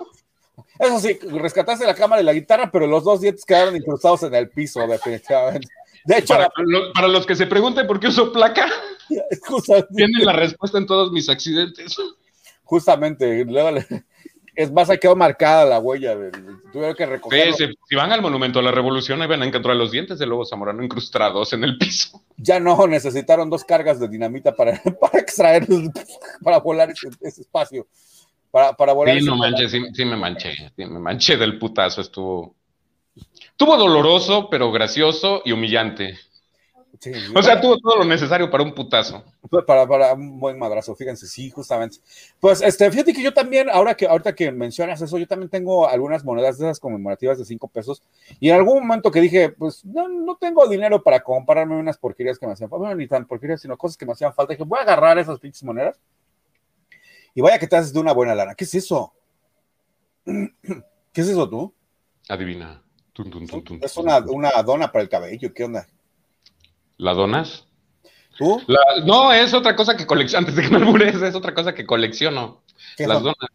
Eso sí, rescataste la cámara y la guitarra, pero los dos dientes quedaron incrustados en el piso, definitivamente. De hecho, Para, para los que se pregunten por qué uso placa, tienen la respuesta en todos mis accidentes. justamente, luego le- es más, ha quedado marcada la huella. Tuvieron que. Sí, sí, si van al Monumento a la Revolución, ahí van a encontrar los dientes de lobo zamorano incrustados en el piso. Ya no necesitaron dos cargas de dinamita para, para extraer, para volar ese, ese espacio. Para, para volar Sí, no manches, sí, sí me manché, sí me manché del putazo, estuvo... Estuvo doloroso, pero gracioso y humillante. Sí, O sea, tuvo todo lo necesario para un putazo. para, para un buen madrazo, fíjense, sí, justamente. Pues, este, fíjate que yo también, ahora que, ahorita que mencionas eso, yo también tengo algunas monedas de esas conmemorativas de cinco pesos, y en algún momento que dije, pues, no, no tengo dinero para comprarme unas porquerías que me hacían falta, bueno, ni tan porquerías, sino cosas que me hacían falta, dije, voy a agarrar esas pinches monedas, y vaya que te haces de una buena lana. ¿Qué es eso? ¿Qué es eso tú? Adivina. Tun, tun, tun, Es una, una dona para el cabello, ¿qué onda? ¿La donas? ¿Tú? La- no, es otra cosa que colecciono, antes de que me albures, es otra cosa que colecciono. ¿Qué Las son? donas.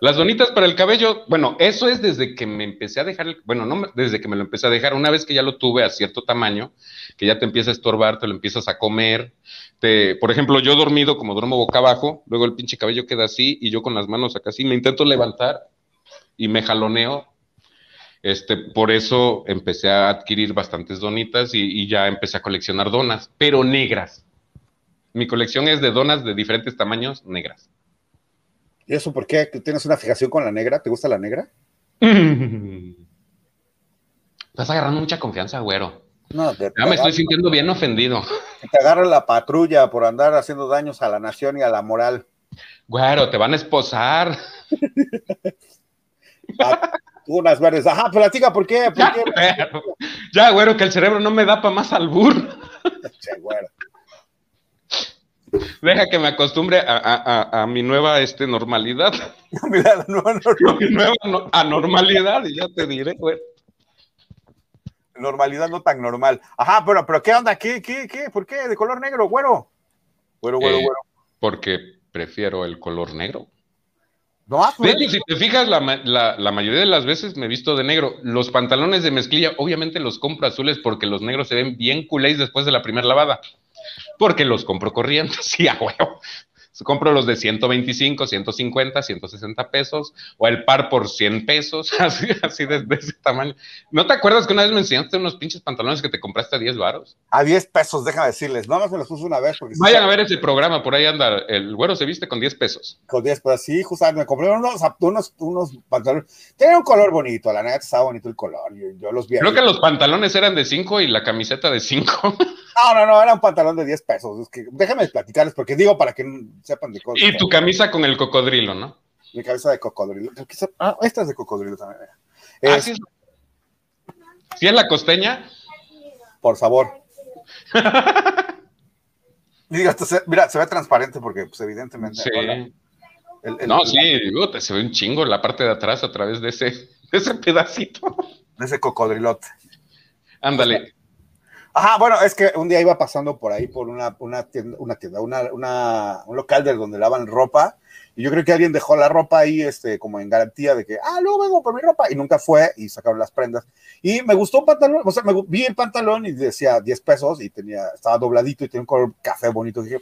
Las donitas para el cabello, bueno, eso es desde que me empecé a dejar, el- bueno, no desde que me lo empecé a dejar, una vez que ya lo tuve a cierto tamaño, que ya te empieza a estorbar, te lo empiezas a comer, te, por ejemplo, yo dormido, como duermo boca abajo, luego el pinche cabello queda así y yo con las manos acá así, me intento levantar y me jaloneo, este, por eso empecé a adquirir bastantes donitas y, y ya empecé a coleccionar donas, pero negras. Mi colección es de donas de diferentes tamaños negras. ¿Y eso por qué? ¿Tienes una fijación con la negra? ¿Te gusta la negra? Estás agarrando mucha confianza, güero. No, te, Ya me estoy sintiendo bien ofendido. te agarra la patrulla por andar haciendo daños a la nación y a la moral. Güero, te van a esposar. unas verdes. Ajá, platica, ¿por qué? ¿Por Ya, qué? güero. Ya, güero, que el cerebro no me da para más albur. Güero. Deja que me acostumbre a, a- a- a mi nueva este, normalidad. Mira, no, no, no. mi nueva no- anormalidad, y ya te diré, güey. Normalidad no tan normal. Ajá, pero, pero ¿qué onda? ¿Qué, qué, qué? ¿Por qué? ¿De color negro, güero? Güero, güero, Eh, güero. Porque prefiero el color negro. No, De hecho, si te fijas, la, la- la mayoría de las veces me he visto de negro. Los pantalones de mezclilla, obviamente los compro azules porque los negros se ven bien culés después de la primera lavada. Porque los compro corriendo, sí, a huevo. Compro los de 125, 150, 160 pesos, o el par por 100 pesos, así, así de, de ese tamaño. ¿No te acuerdas que una vez me enseñaste unos pinches pantalones que te compraste a 10 varos? a 10 pesos, déjame decirles. Nada más me los puse una vez porque Vayan a ver ese programa, por ahí anda. El güero se viste con 10 pesos. con 10 pesos. Sí, justamente me compré unos, unos, unos pantalones. Tenía un color bonito, la neta estaba bonito el color. Yo, yo los vi. Creo ahí. que los pantalones eran de 5 y la camiseta de 5. No, no, no, era un pantalón de 10 pesos. Es que déjame platicarles porque digo para que sepan de cosas. y tu camisa con el cocodrilo, ¿no? Mi cabeza de cocodrilo. Ah, esta es de cocodrilo también. Ah, Es- sí, es- ¿Sí es la costeña? Por favor. Se- mira, se ve transparente porque, pues, evidentemente. Sí. Hola. El- el- No, sí, digo, te se ve un chingo la parte de atrás a través de ese, de ese pedacito. De ese cocodrilote. Ándale. Ajá, bueno, es que un día iba pasando por ahí por una, una tienda, una tienda, una, un local de donde lavan ropa, y yo creo que alguien dejó la ropa ahí, este, como en garantía de que, ah, luego vengo por mi ropa, y nunca fue, y sacaron las prendas. Y me gustó un pantalón, o sea, me vi el pantalón y decía 10 pesos, y tenía, estaba dobladito y tenía un color café bonito, dije,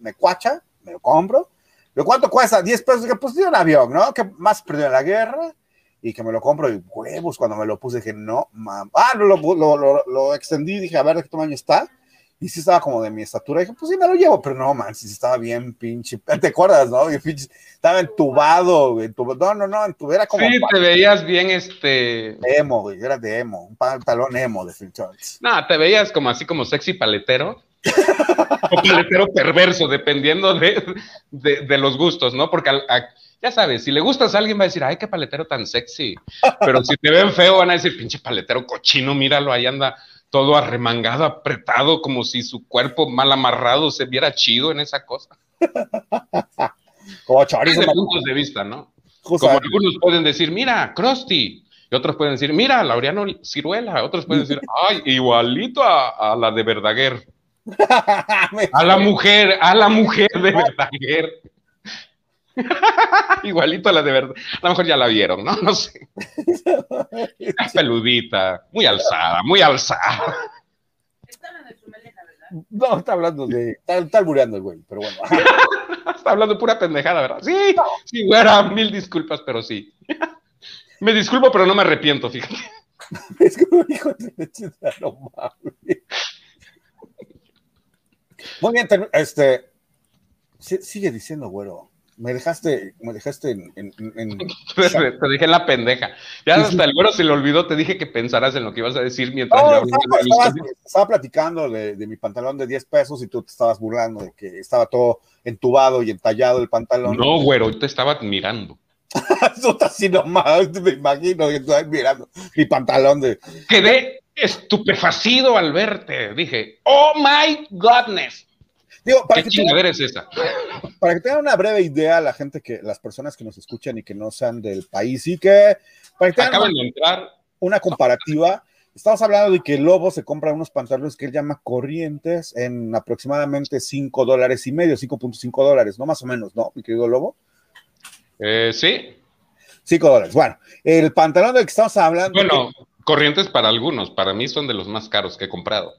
me cuacha, me lo compro. ¿Pero cuánto cuesta? 10 pesos, dije, pues de un avión, ¿no? Que más perdió en la guerra, y que me lo compro, y huevos, cuando me lo puse, dije, no, mam. Ah, lo, lo, lo, lo- extendí, dije, a ver de qué tamaño está. Y sí estaba como de mi estatura, dije, pues sí me lo llevo, pero no, man, sí sí estaba bien pinche. ¿Te acuerdas, no? Pinche- estaba entubado, güey, entuba- no, no, no, entu- era como Sí, te veías bien, este. emo, güey, era de emo, un pantalón emo de Phil Jones. No, te veías como así como sexy paletero. o paletero perverso, dependiendo de, de- de los gustos, ¿no? Porque al- a- ya sabes, si le gustas a alguien va a decir, ay, qué paletero tan sexy. Pero si te ven feo, van a decir, pinche paletero cochino, míralo, ahí anda todo arremangado, apretado, como si su cuerpo mal amarrado se viera chido en esa cosa. Como Desde puntos de vista, ¿no? Como algunos pueden decir, mira, Krusty. Y otros pueden decir, mira, Laureano Ciruela. Otros pueden decir, ay, igualito a, a la de Verdaguer. A la mujer, a la mujer de Verdaguer. igualito a la de Verdaguer. A lo mejor ya la vieron, ¿no? No sé. Es peludita, muy alzada, muy alzada. Están en el primer la verdad. No, está hablando de. Está, está albureando el güey, pero bueno. Está hablando pura pendejada, ¿verdad? Sí, sí, güera, mil disculpas, pero sí. Me disculpo, pero no me arrepiento, fíjate. Es como hijo de leche, no mames. Muy bien, este. si- Sigue diciendo, güero. Me dejaste, me dejaste en. en- en- Te, dejé en la pendeja. Ya Sí, sí. hasta el güero se le olvidó, te dije que pensarás en lo que ibas a decir mientras yo No, hablaba estaba, estaba- estaba platicando de, de mi pantalón de 10 pesos y tú te estabas burlando de que estaba todo entubado y entallado el pantalón. No, güero, hoy te estaba admirando. Eso está así nomás, me imagino que estás mirando mi pantalón de. Quedé estupefacido al verte. Dije, oh my godness. Digo, para ¿Qué que, tengan, es esa? para que tengan una breve idea, la gente que, las personas que nos escuchan y que no sean del país y que, para que tengan Acaban de entrar. una comparativa, estamos hablando de que Lobo se compra unos pantalones que él llama corrientes en aproximadamente 5 dólares y medio, 5.5 dólares, ¿no? Más o menos, ¿no? Mi querido Lobo. Eh, sí, 5 dólares. Bueno, el pantalón del que estamos hablando. bueno, corrientes para algunos. Para mí son de los más caros que he comprado.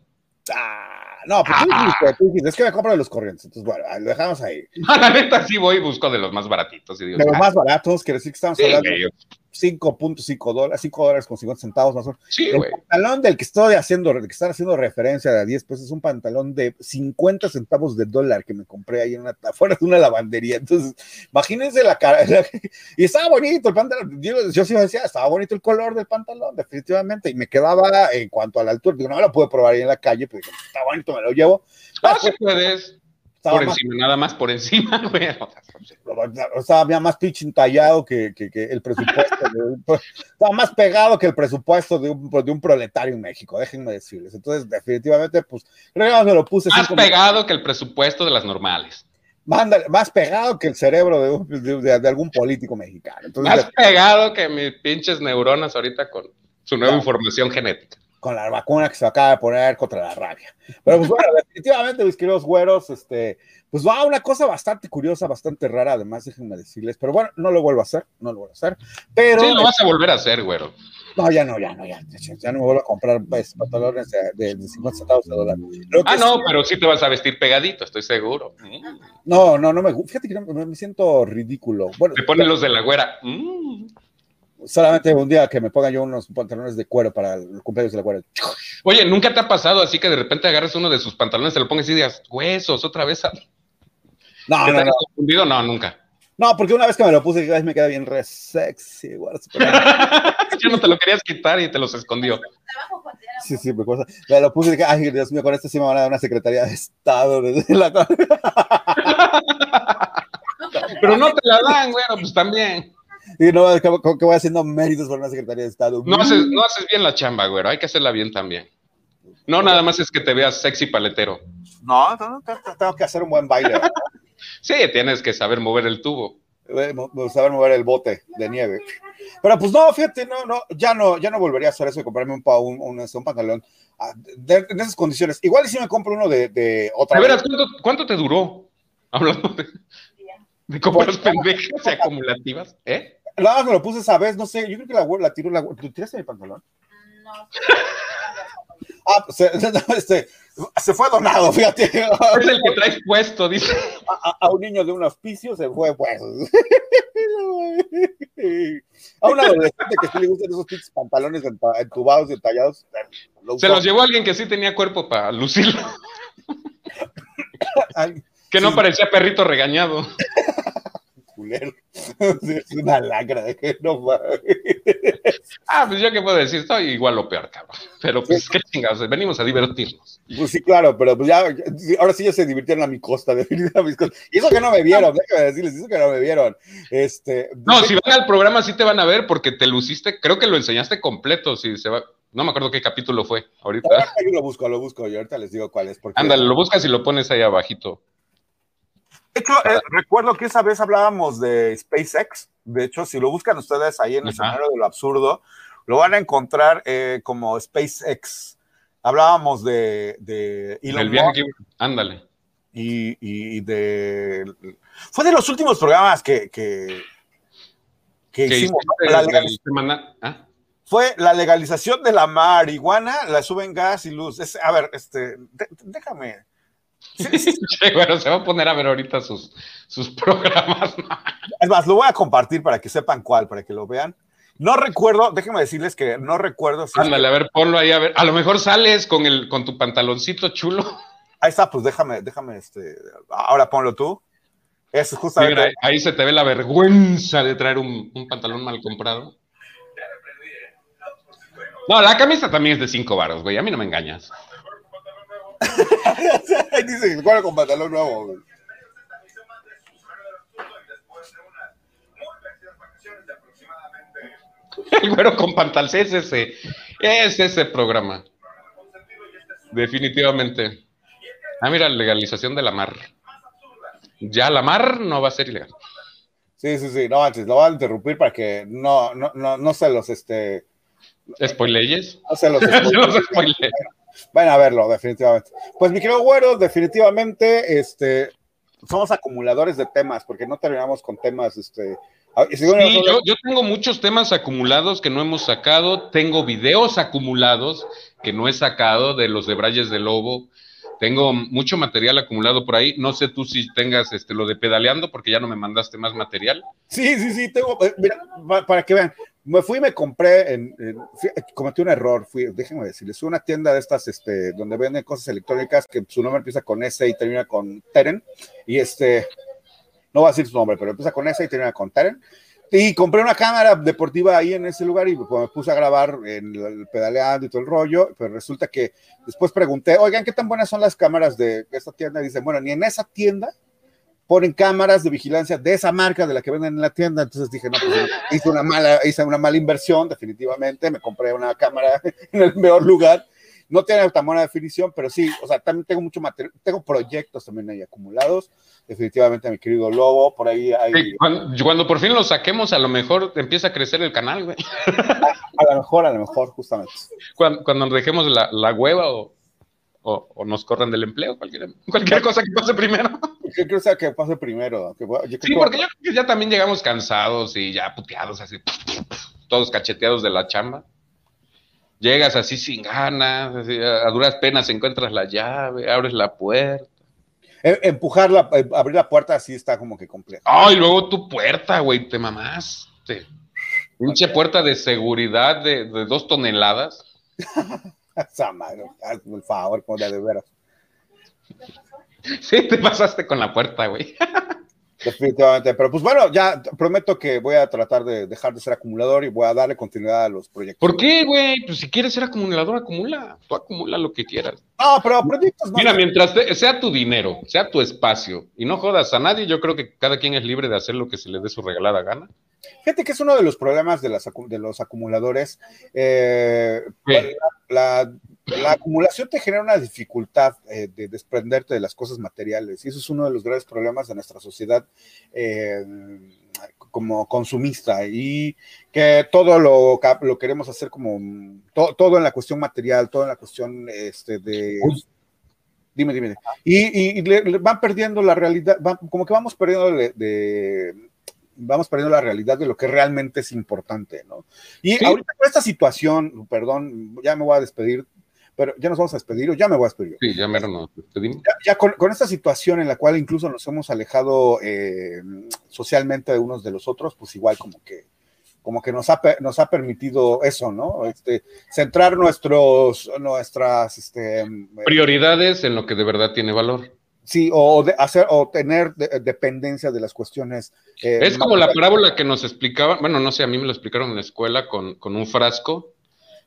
Ah, no, pues tú dijiste, tú dijiste, es que me compro de los corrientes. Entonces, bueno, lo dejamos ahí. La neta sí voy y busco de los más baratitos. Y digo, De los más baratos, quiere decir que estamos sí, hablando güey, 5.5 dólares, 5 dólares con 50 centavos más o menos. Sí, El pantalón del que estoy haciendo, del que están haciendo referencia a 10 pesos es un pantalón de 50 centavos de dólar que me compré ahí en una, afuera de una lavandería. Entonces, imagínense la cara. la- y estaba bonito el pantalón. Yo, yo sí decía, estaba bonito el color del pantalón, definitivamente. Y me quedaba en cuanto a la altura. Digo, no lo pude probar ahí en la calle, pero dije, está bonito, me lo llevo. Ah, puedes. Estaba Por más, encima, nada más por encima, güey. estaba ya más pinche entallado que, que- que el presupuesto. de- estaba más pegado que el presupuesto de un, de un proletario en México, déjenme decirles. Entonces, definitivamente, pues, creo que me lo puse Más pegado que el presupuesto de las normales. Mándale, más pegado que el cerebro de, un- de- de- de algún político mexicano. Entonces, Más pegado que mis pinches neuronas ahorita con su nueva No. información genética. Con la vacuna que se acaba de poner contra la rabia. Pero pues bueno, definitivamente, mis queridos güeros, este, pues va una cosa bastante curiosa, bastante rara, además, déjenme decirles, pero bueno, no lo vuelvo a hacer, no lo vuelvo a hacer, pero Sí, lo vas a volver a hacer, güero. no, ya no, ya no, ya, ya no me vuelvo a comprar pues, pantalones de, de, de 50 centavos de dólar. Ah, no, sí- pero sí te vas a vestir pegadito, estoy seguro. no, no, no me gusta, fíjate que no, me, me siento ridículo. Bueno, Te ponen los de la güera. Mm. Solamente un día que me ponga yo unos pantalones de cuero para el cumpleaños de la güera. Oye, ¿nunca te ha pasado así que de repente agarres uno de sus pantalones, te lo pones y digas, huesos, otra vez? ¿Te No, no, no, confundido? No, nunca. no, porque una vez que me lo puse, me queda bien re sexy, güey. ya no te lo querías quitar y te los escondió. Sí, sí, me cosa. Me lo puse y dije, ay, Dios mío, con este sí me van a dar una secretaría de Estado. desde la- Pero no te la dan, güero, pues también. Y no, que, que voy haciendo méritos por una secretaría de Estado. No haces, no haces bien la chamba, güero, hay que hacerla bien también. No, nada más es que te veas sexy paletero. No, no, no, tengo que hacer un buen baile. Sí, tienes que saber mover el tubo. eh, saber mover el bote de nieve. Pero pues no, fíjate, no, no, ya no, ya no volvería a hacer eso de comprarme un, un, un, este, un pantalón ah, de, en esas condiciones. Igual si me compro uno de, de otra. A ver, ¿cuánto, ¿cuánto, te duró? Hablando de, de compras pendejas y acumulativas, ¿eh? Nada más me lo puse esa vez, no sé, yo creo que la, la tiró, la, ¿tú tiraste mi pantalón? No. ah, pues, este, se fue donado, fíjate. Es el que traes puesto, dice. A, un niño de un hospicio se fue, pues. A un adolescente que sí le gustan esos pinches pantalones entubados y entallados. se los llevó alguien que sí tenía cuerpo para lucirlo. que no parecía perrito regañado. Es una lacra de que no Ah, pues yo qué puedo decir, estoy igual o peor, cabrón. Pero pues qué chingados, venimos a divertirnos. Pues sí, claro, pero pues ya, ahora sí ya se divirtieron a mi costa, definitivamente. Y eso que no me vieron, déjame decirles, eso que no me vieron. Este, no, si van al programa sí te van a ver porque te luciste, creo que lo enseñaste completo, si se va. No me acuerdo qué capítulo fue ahorita. Yo lo busco, lo busco y ahorita les digo cuál es. Porque... Ándale, lo buscas y lo pones ahí abajito. De hecho, eh, recuerdo que esa vez hablábamos de SpaceX. De hecho, si lo buscan ustedes ahí en el escenario de lo absurdo, lo van a encontrar eh, como SpaceX. Hablábamos de, de El viaje ándale. Y, y, de. Fue de los últimos programas que, que, hicimos. ¿ah? Fue la legalización de la marihuana, la suben gas y luz. a ver, este, déjame bueno, se va a poner a ver ahorita sus, sus programas. es más, lo voy a compartir para que sepan cuál, para que lo vean. No recuerdo, déjenme decirles que no recuerdo. Si Ándale, a ver, ponlo ahí, a ver. A lo mejor sales con, el, con tu pantaloncito chulo. Ahí está, pues déjame, déjame, este. Ahora ponlo tú. Es justamente. ahí se te ve la vergüenza de traer un, un pantalón mal comprado. No, la camisa también es de cinco varos, güey. A mí no me engañas. Dice que con pantalón nuevo. El güero con pantalón es ese, es ese programa. Definitivamente. Ah, mira, legalización de la mar. Ya la mar no va a ser ilegal. Sí, sí, sí, no, lo voy a interrumpir para que no, no, no, no se los, este... ¿Spoileyes? No se los, spoileyes. Van a verlo, definitivamente. Pues mi querido Güero, definitivamente, este, somos acumuladores de temas, porque no terminamos con temas, este. Sí, yo, yo, tengo muchos temas acumulados que no hemos sacado, tengo videos acumulados que no he sacado de los de Brayes de Lobo, tengo mucho material acumulado por ahí, no sé tú si tengas este, lo de pedaleando, porque ya no me mandaste más material. Sí, sí, sí, tengo, eh, mira, para que vean, me fui y me compré, en, cometí un error, fui, déjenme decirles, fui una tienda de estas, este, donde venden cosas electrónicas que su nombre empieza con S y termina con Teren, y este, no voy a decir su nombre, pero empieza con S y termina con Teren, y compré una cámara deportiva ahí en ese lugar y pues, me puse a grabar en el pedaleando y todo el rollo, pero resulta que después pregunté, oigan, ¿qué tan buenas son las cámaras de esta tienda? Y dicen, bueno, ni en esa tienda ponen cámaras de vigilancia de esa marca de la que venden en la tienda. Entonces dije, no, pues hice una mala, hice una mala inversión, definitivamente. Me compré una cámara en el peor lugar. No tiene tan buena definición, pero sí, o sea, también tengo mucho material, tengo proyectos también ahí acumulados. Definitivamente, mi querido Lobo, por ahí hay. cuando, por fin lo saquemos, a lo mejor empieza a crecer el canal, güey. A, lo mejor, a lo mejor, justamente. Cuando, cuando dejemos la, la hueva o o, nos corran del empleo, cualquier, cualquier cosa que pase primero. Cualquier cosa que pase primero. sí, porque ya, también llegamos cansados y ya puteados, así, todos cacheteados de la chamba. Llegas así sin ganas, a duras penas encuentras la llave, abres la puerta. E, empujarla, eh, abrir la puerta así está como que complejo. Ay, luego tu puerta, güey, te mamaste. Pinche puerta de seguridad de, de dos toneladas. por favor, como de veras. Sí, te pasaste con la puerta, güey. Definitivamente, pero pues bueno, ya prometo que voy a tratar de dejar de ser acumulador y voy a darle continuidad a los proyectos. ¿Por qué, güey? Pues si quieres ser acumulador, acumula. Tú acumula lo que quieras. No, pero proyectos no. Mira, mientras sea tu dinero, sea tu espacio y no jodas a nadie, yo creo que cada quien es libre de hacer lo que se le dé su regalada gana. Fíjate que es uno de los problemas de, las, de los acumuladores. Eh, la, la, acumulación te genera una dificultad eh, de desprenderte de las cosas materiales y eso es uno de los grandes problemas de nuestra sociedad eh, como consumista y que todo lo, lo queremos hacer como todo en la cuestión material, todo en la cuestión este, de... Dime, dime. Y, y, van perdiendo la realidad, como que vamos perdiendo de vamos perdiendo la realidad de lo que realmente es importante, ¿no? Y ahorita con esta situación, perdón, ya me voy a despedir, pero ya nos vamos a despedir o ya me voy a despedir. Sí, ya me nos despedimos. Ya, con, esta situación en la cual incluso nos hemos alejado eh, socialmente de unos de los otros, pues igual como que como que nos ha, nos ha permitido eso, ¿no? Este, centrar nuestros, nuestras este, prioridades en lo que de verdad tiene valor. Sí, o de hacer o tener dependencia de las cuestiones. Eh, es como la parábola que nos explicaban, bueno, no sé, a mí me lo explicaron en la escuela con, un frasco.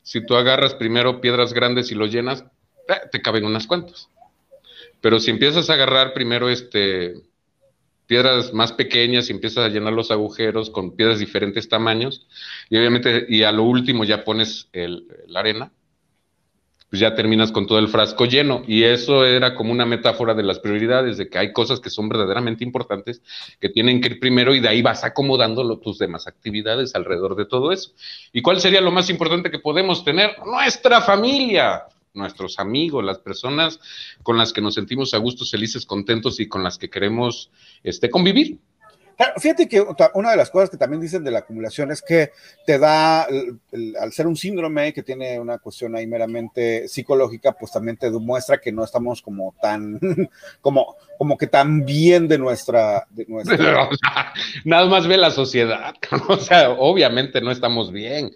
Si tú agarras primero piedras grandes y lo llenas, eh, te caben unas cuantas. Pero si empiezas a agarrar primero este piedras más pequeñas y empiezas a llenar los agujeros con piedras de diferentes tamaños, y obviamente, y a lo último ya pones la arena, pues ya terminas con todo el frasco lleno. Y eso era como una metáfora de las prioridades, de que hay cosas que son verdaderamente importantes, que tienen que ir primero y de ahí vas acomodando tus demás actividades alrededor de todo eso. ¿Y cuál sería lo más importante que podemos tener? Nuestra familia, nuestros amigos, las personas con las que nos sentimos a gusto, felices, contentos y con las que queremos este, convivir. Fíjate que una de las cosas que también dicen de la acumulación es que te da, al ser un síndrome que tiene una cuestión ahí meramente psicológica, pues también te demuestra que no estamos como tan, como, como que tan bien de nuestra... De nuestra... Nada más ve la sociedad, o sea, obviamente no estamos bien.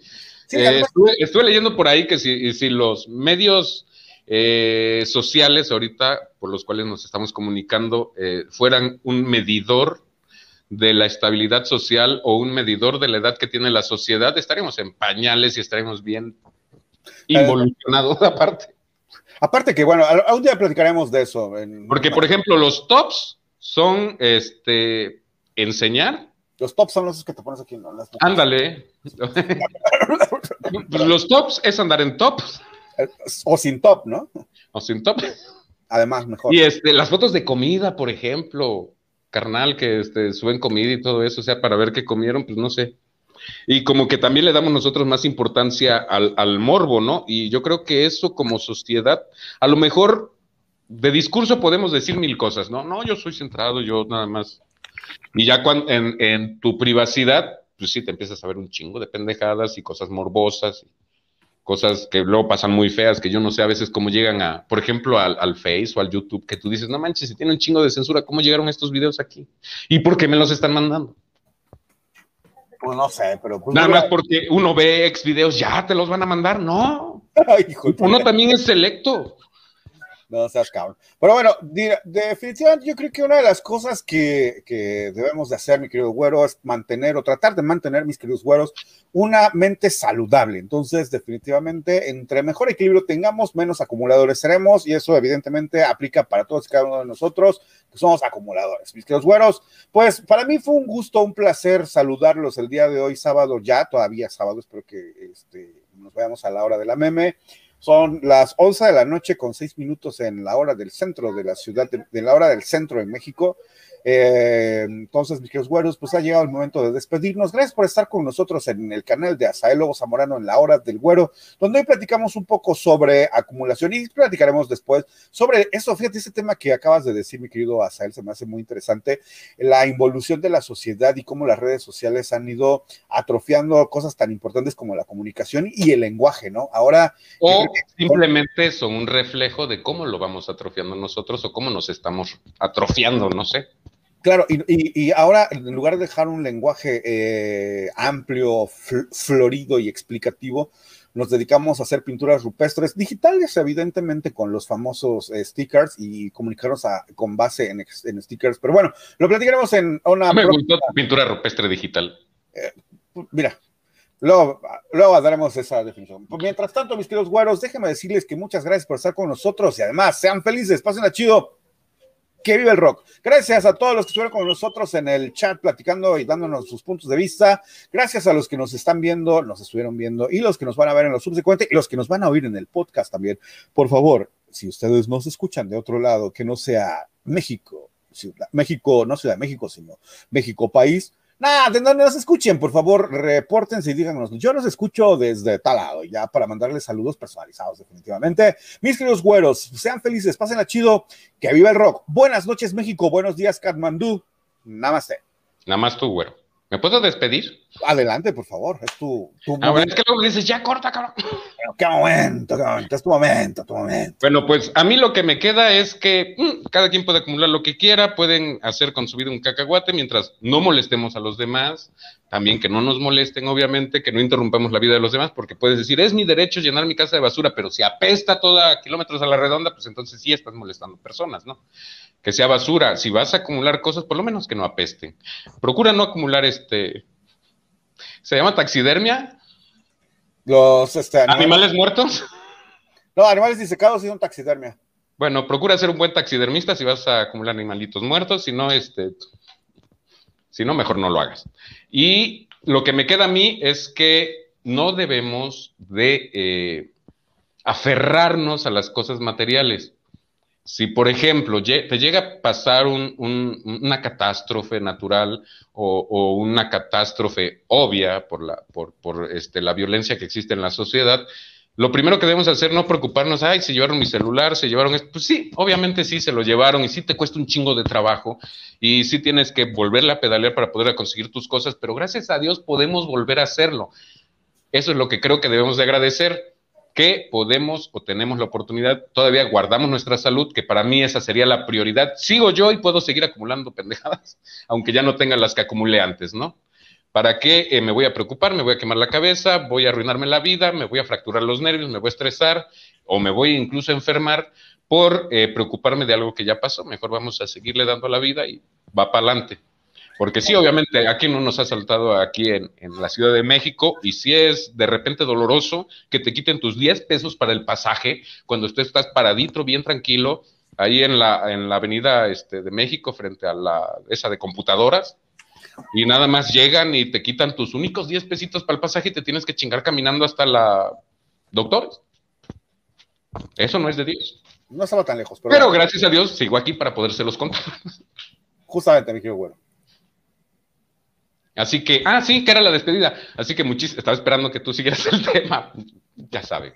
Eh, estuve, leyendo por ahí que si, si los medios... Eh, sociales ahorita por los cuales nos estamos comunicando eh, fueran un medidor de la estabilidad social o un medidor de la edad que tiene la sociedad, estaremos en pañales y estaremos bien involucionados aparte. Aparte que, bueno, algún día platicaremos de eso. Porque, por ejemplo, los tops son, este, enseñar. Los tops son los que te pones aquí, ¿no? Ándale. los tops es andar en tops. O sin top, ¿no? O sin top. Además, mejor. Y este, las fotos de comida, por ejemplo carnal que este, suben comida y todo eso, o sea, para ver qué comieron, pues no sé. Y como que también le damos nosotros más importancia al, al morbo, ¿no? Y yo creo que eso como sociedad, a lo mejor de discurso podemos decir mil cosas, ¿no? No, yo soy centrado, yo nada más. Y ya cuando, en, en tu privacidad, pues sí, te empiezas a ver un chingo de pendejadas y cosas morbosas cosas que luego pasan muy feas, que yo no sé a veces cómo llegan a, por ejemplo, al, al, Face o al YouTube, que tú dices, no manches, si tiene un chingo de censura, ¿cómo llegaron estos videos aquí? ¿Y por qué me los están mandando? Pues no sé, pero... Pues Nada más porque uno ve ex videos, ya te los van a mandar, no. uno también es selecto. No seas cabrón. Pero bueno, definitivamente yo creo que una de las cosas que, debemos de hacer, mi querido güero, es mantener o tratar de mantener, mis queridos güeros, una mente saludable. Entonces, definitivamente, entre mejor equilibrio tengamos, menos acumuladores seremos, y eso evidentemente aplica para todos y cada uno de nosotros que somos acumuladores. Mis queridos güeros, pues para mí fue un gusto, un placer saludarlos el día de hoy, sábado ya, todavía sábado, espero que este, nos veamos a la hora de la meme. Son las 11 de la noche con 6 minutos en la hora del centro de la ciudad, de, la hora del centro de México. Eh, entonces, mis queridos güeros, pues ha llegado el momento de despedirnos. Gracias por estar con nosotros en el canal de Asael Zamorano en la hora del güero, donde hoy platicamos un poco sobre acumulación y platicaremos después sobre eso. Fíjate, ese tema que acabas de decir, mi querido Asael, se me hace muy interesante, la involución de la sociedad y cómo las redes sociales han ido atrofiando cosas tan importantes como la comunicación y el lenguaje, ¿no? Ahora... O simplemente son un reflejo de cómo lo vamos atrofiando nosotros o cómo nos estamos atrofiando, no sé. Claro, y, ahora en lugar de dejar un lenguaje eh, amplio, florido y explicativo, nos dedicamos a hacer pinturas rupestres digitales, evidentemente con los famosos eh, stickers y comunicarnos con base en, stickers. Pero bueno, lo platicaremos en una. Me gustó pintura rupestre digital. Eh, mira, Luego, luego, daremos esa definición. Mientras tanto, mis queridos güeros, déjenme decirles que muchas gracias por estar con nosotros y además sean felices, pasen a chido. Que vive el rock. Gracias a todos los que estuvieron con nosotros en el chat platicando y dándonos sus puntos de vista. Gracias a los que nos están viendo, nos estuvieron viendo y los que nos van a ver en lo subsecuente y los que nos van a oír en el podcast también. Por favor, si ustedes nos escuchan de otro lado, que no sea México, Ciudad, México, no Ciudad de México, sino México país, Nada, de donde nos escuchen, por favor, repórtense y díganos. Yo los escucho desde tal lado, ya para mandarles saludos personalizados, definitivamente. Mis queridos güeros, sean felices, pasen a chido, que viva el rock. Buenas noches, México. Buenos días, Katmandú. Namaste. Tú, güero. ¿Me puedo despedir? Adelante, por favor. Es tu, tu Ah, bueno, es que luego dices, ya corta, cabrón. Pero qué momento, qué momento. Es tu momento, tu momento. Bueno, pues a mí lo que me queda es que mm, cada quien puede acumular lo que quiera, pueden hacer con su vida un cacahuate mientras no molestemos a los demás, también que no nos molesten, obviamente, que no interrumpamos la vida de los demás, porque puedes decir, es mi derecho llenar mi casa de basura, pero si apesta toda kilómetros a la redonda, pues entonces sí estás molestando personas, ¿no? Que sea basura, si vas a acumular cosas, por lo menos que no apesten. Procura no acumular este... ¿Se llama taxidermia? Los este, animales, ¿Animales muertos? No, animales disecados y son taxidermia. Bueno, procura ser un buen taxidermista si vas a acumular animalitos muertos, si no, este, si no, mejor no lo hagas. Y lo que me queda a mí es que no debemos de eh, aferrarnos a las cosas materiales. Si, por ejemplo, te llega a pasar un- un- una catástrofe natural o, una catástrofe obvia por, la, por, por, este, la violencia que existe en la sociedad, lo primero que debemos hacer no preocuparnos, ay, se llevaron mi celular, se llevaron esto. Pues sí, obviamente sí se lo llevaron y sí te cuesta un chingo de trabajo y sí tienes que volverla a pedalear para poder conseguir tus cosas, pero gracias a Dios podemos volver a hacerlo. Eso es lo que creo que debemos de agradecer, que podemos o tenemos la oportunidad, todavía guardamos nuestra salud, que para mí esa sería la prioridad. Sigo yo y puedo seguir acumulando pendejadas, aunque ya no tenga las que acumulé antes, ¿no? ¿Para qué eh, me voy a preocupar? Me voy a quemar la cabeza, voy a arruinarme la vida, me voy a fracturar los nervios, me voy a estresar o me voy incluso a enfermar por eh, preocuparme de algo que ya pasó. Mejor vamos a seguirle dando la vida y va para adelante. Porque sí, obviamente, aquí no nos ha saltado aquí en, en la Ciudad de México y sí es de repente doloroso que te quiten tus 10 pesos para el pasaje cuando tú estás paradito, bien tranquilo, ahí en la, en la avenida este, de México frente a la, esa de computadoras y nada más llegan y te quitan tus únicos 10 pesitos para el pasaje y te tienes que chingar caminando hasta la doctores. Eso no es de Dios. No estaba tan lejos, pero, Pero gracias a Dios sigo aquí para podérselos contar. justamente, mi querido güero. Así que, ah, sí, que era la despedida. Así que muchísimo, estaba esperando que tú siguieras el tema. Ya saben,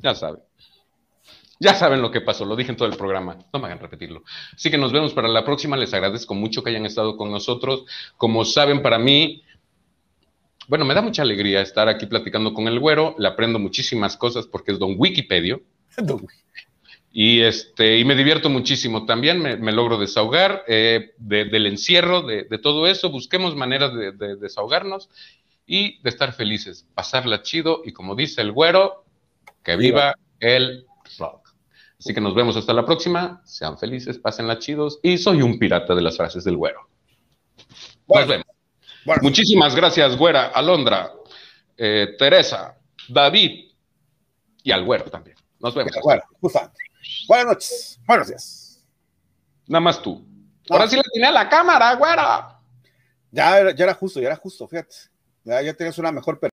ya saben. Ya saben lo que pasó, lo dije en todo el programa, no me hagan repetirlo. Así que nos vemos para la próxima, les agradezco mucho que hayan estado con nosotros. Como saben, para mí, bueno, me da mucha alegría estar aquí platicando con el güero, le aprendo muchísimas cosas porque es don Wikipedia. Y, este, y me divierto muchísimo también, me, me logro desahogar eh, de- del encierro, de, de todo eso. Busquemos maneras de, de desahogarnos y de estar felices, pasarla chido y como dice el güero, que viva el rock. Así que nos vemos hasta la próxima, sean felices, pásenla chidos y soy un pirata de las frases del güero. Nos vemos. bueno, Muchísimas gracias, güera, Alondra, eh, Teresa, David y al güero también. Nos vemos. bueno, justamente. Buenas noches, buenos días. Nada más tú. Ahora sí le tiene a la cámara, güera. Ya, era- ya era justo, ya era justo, fíjate. Ya, ya tenías una mejor. per-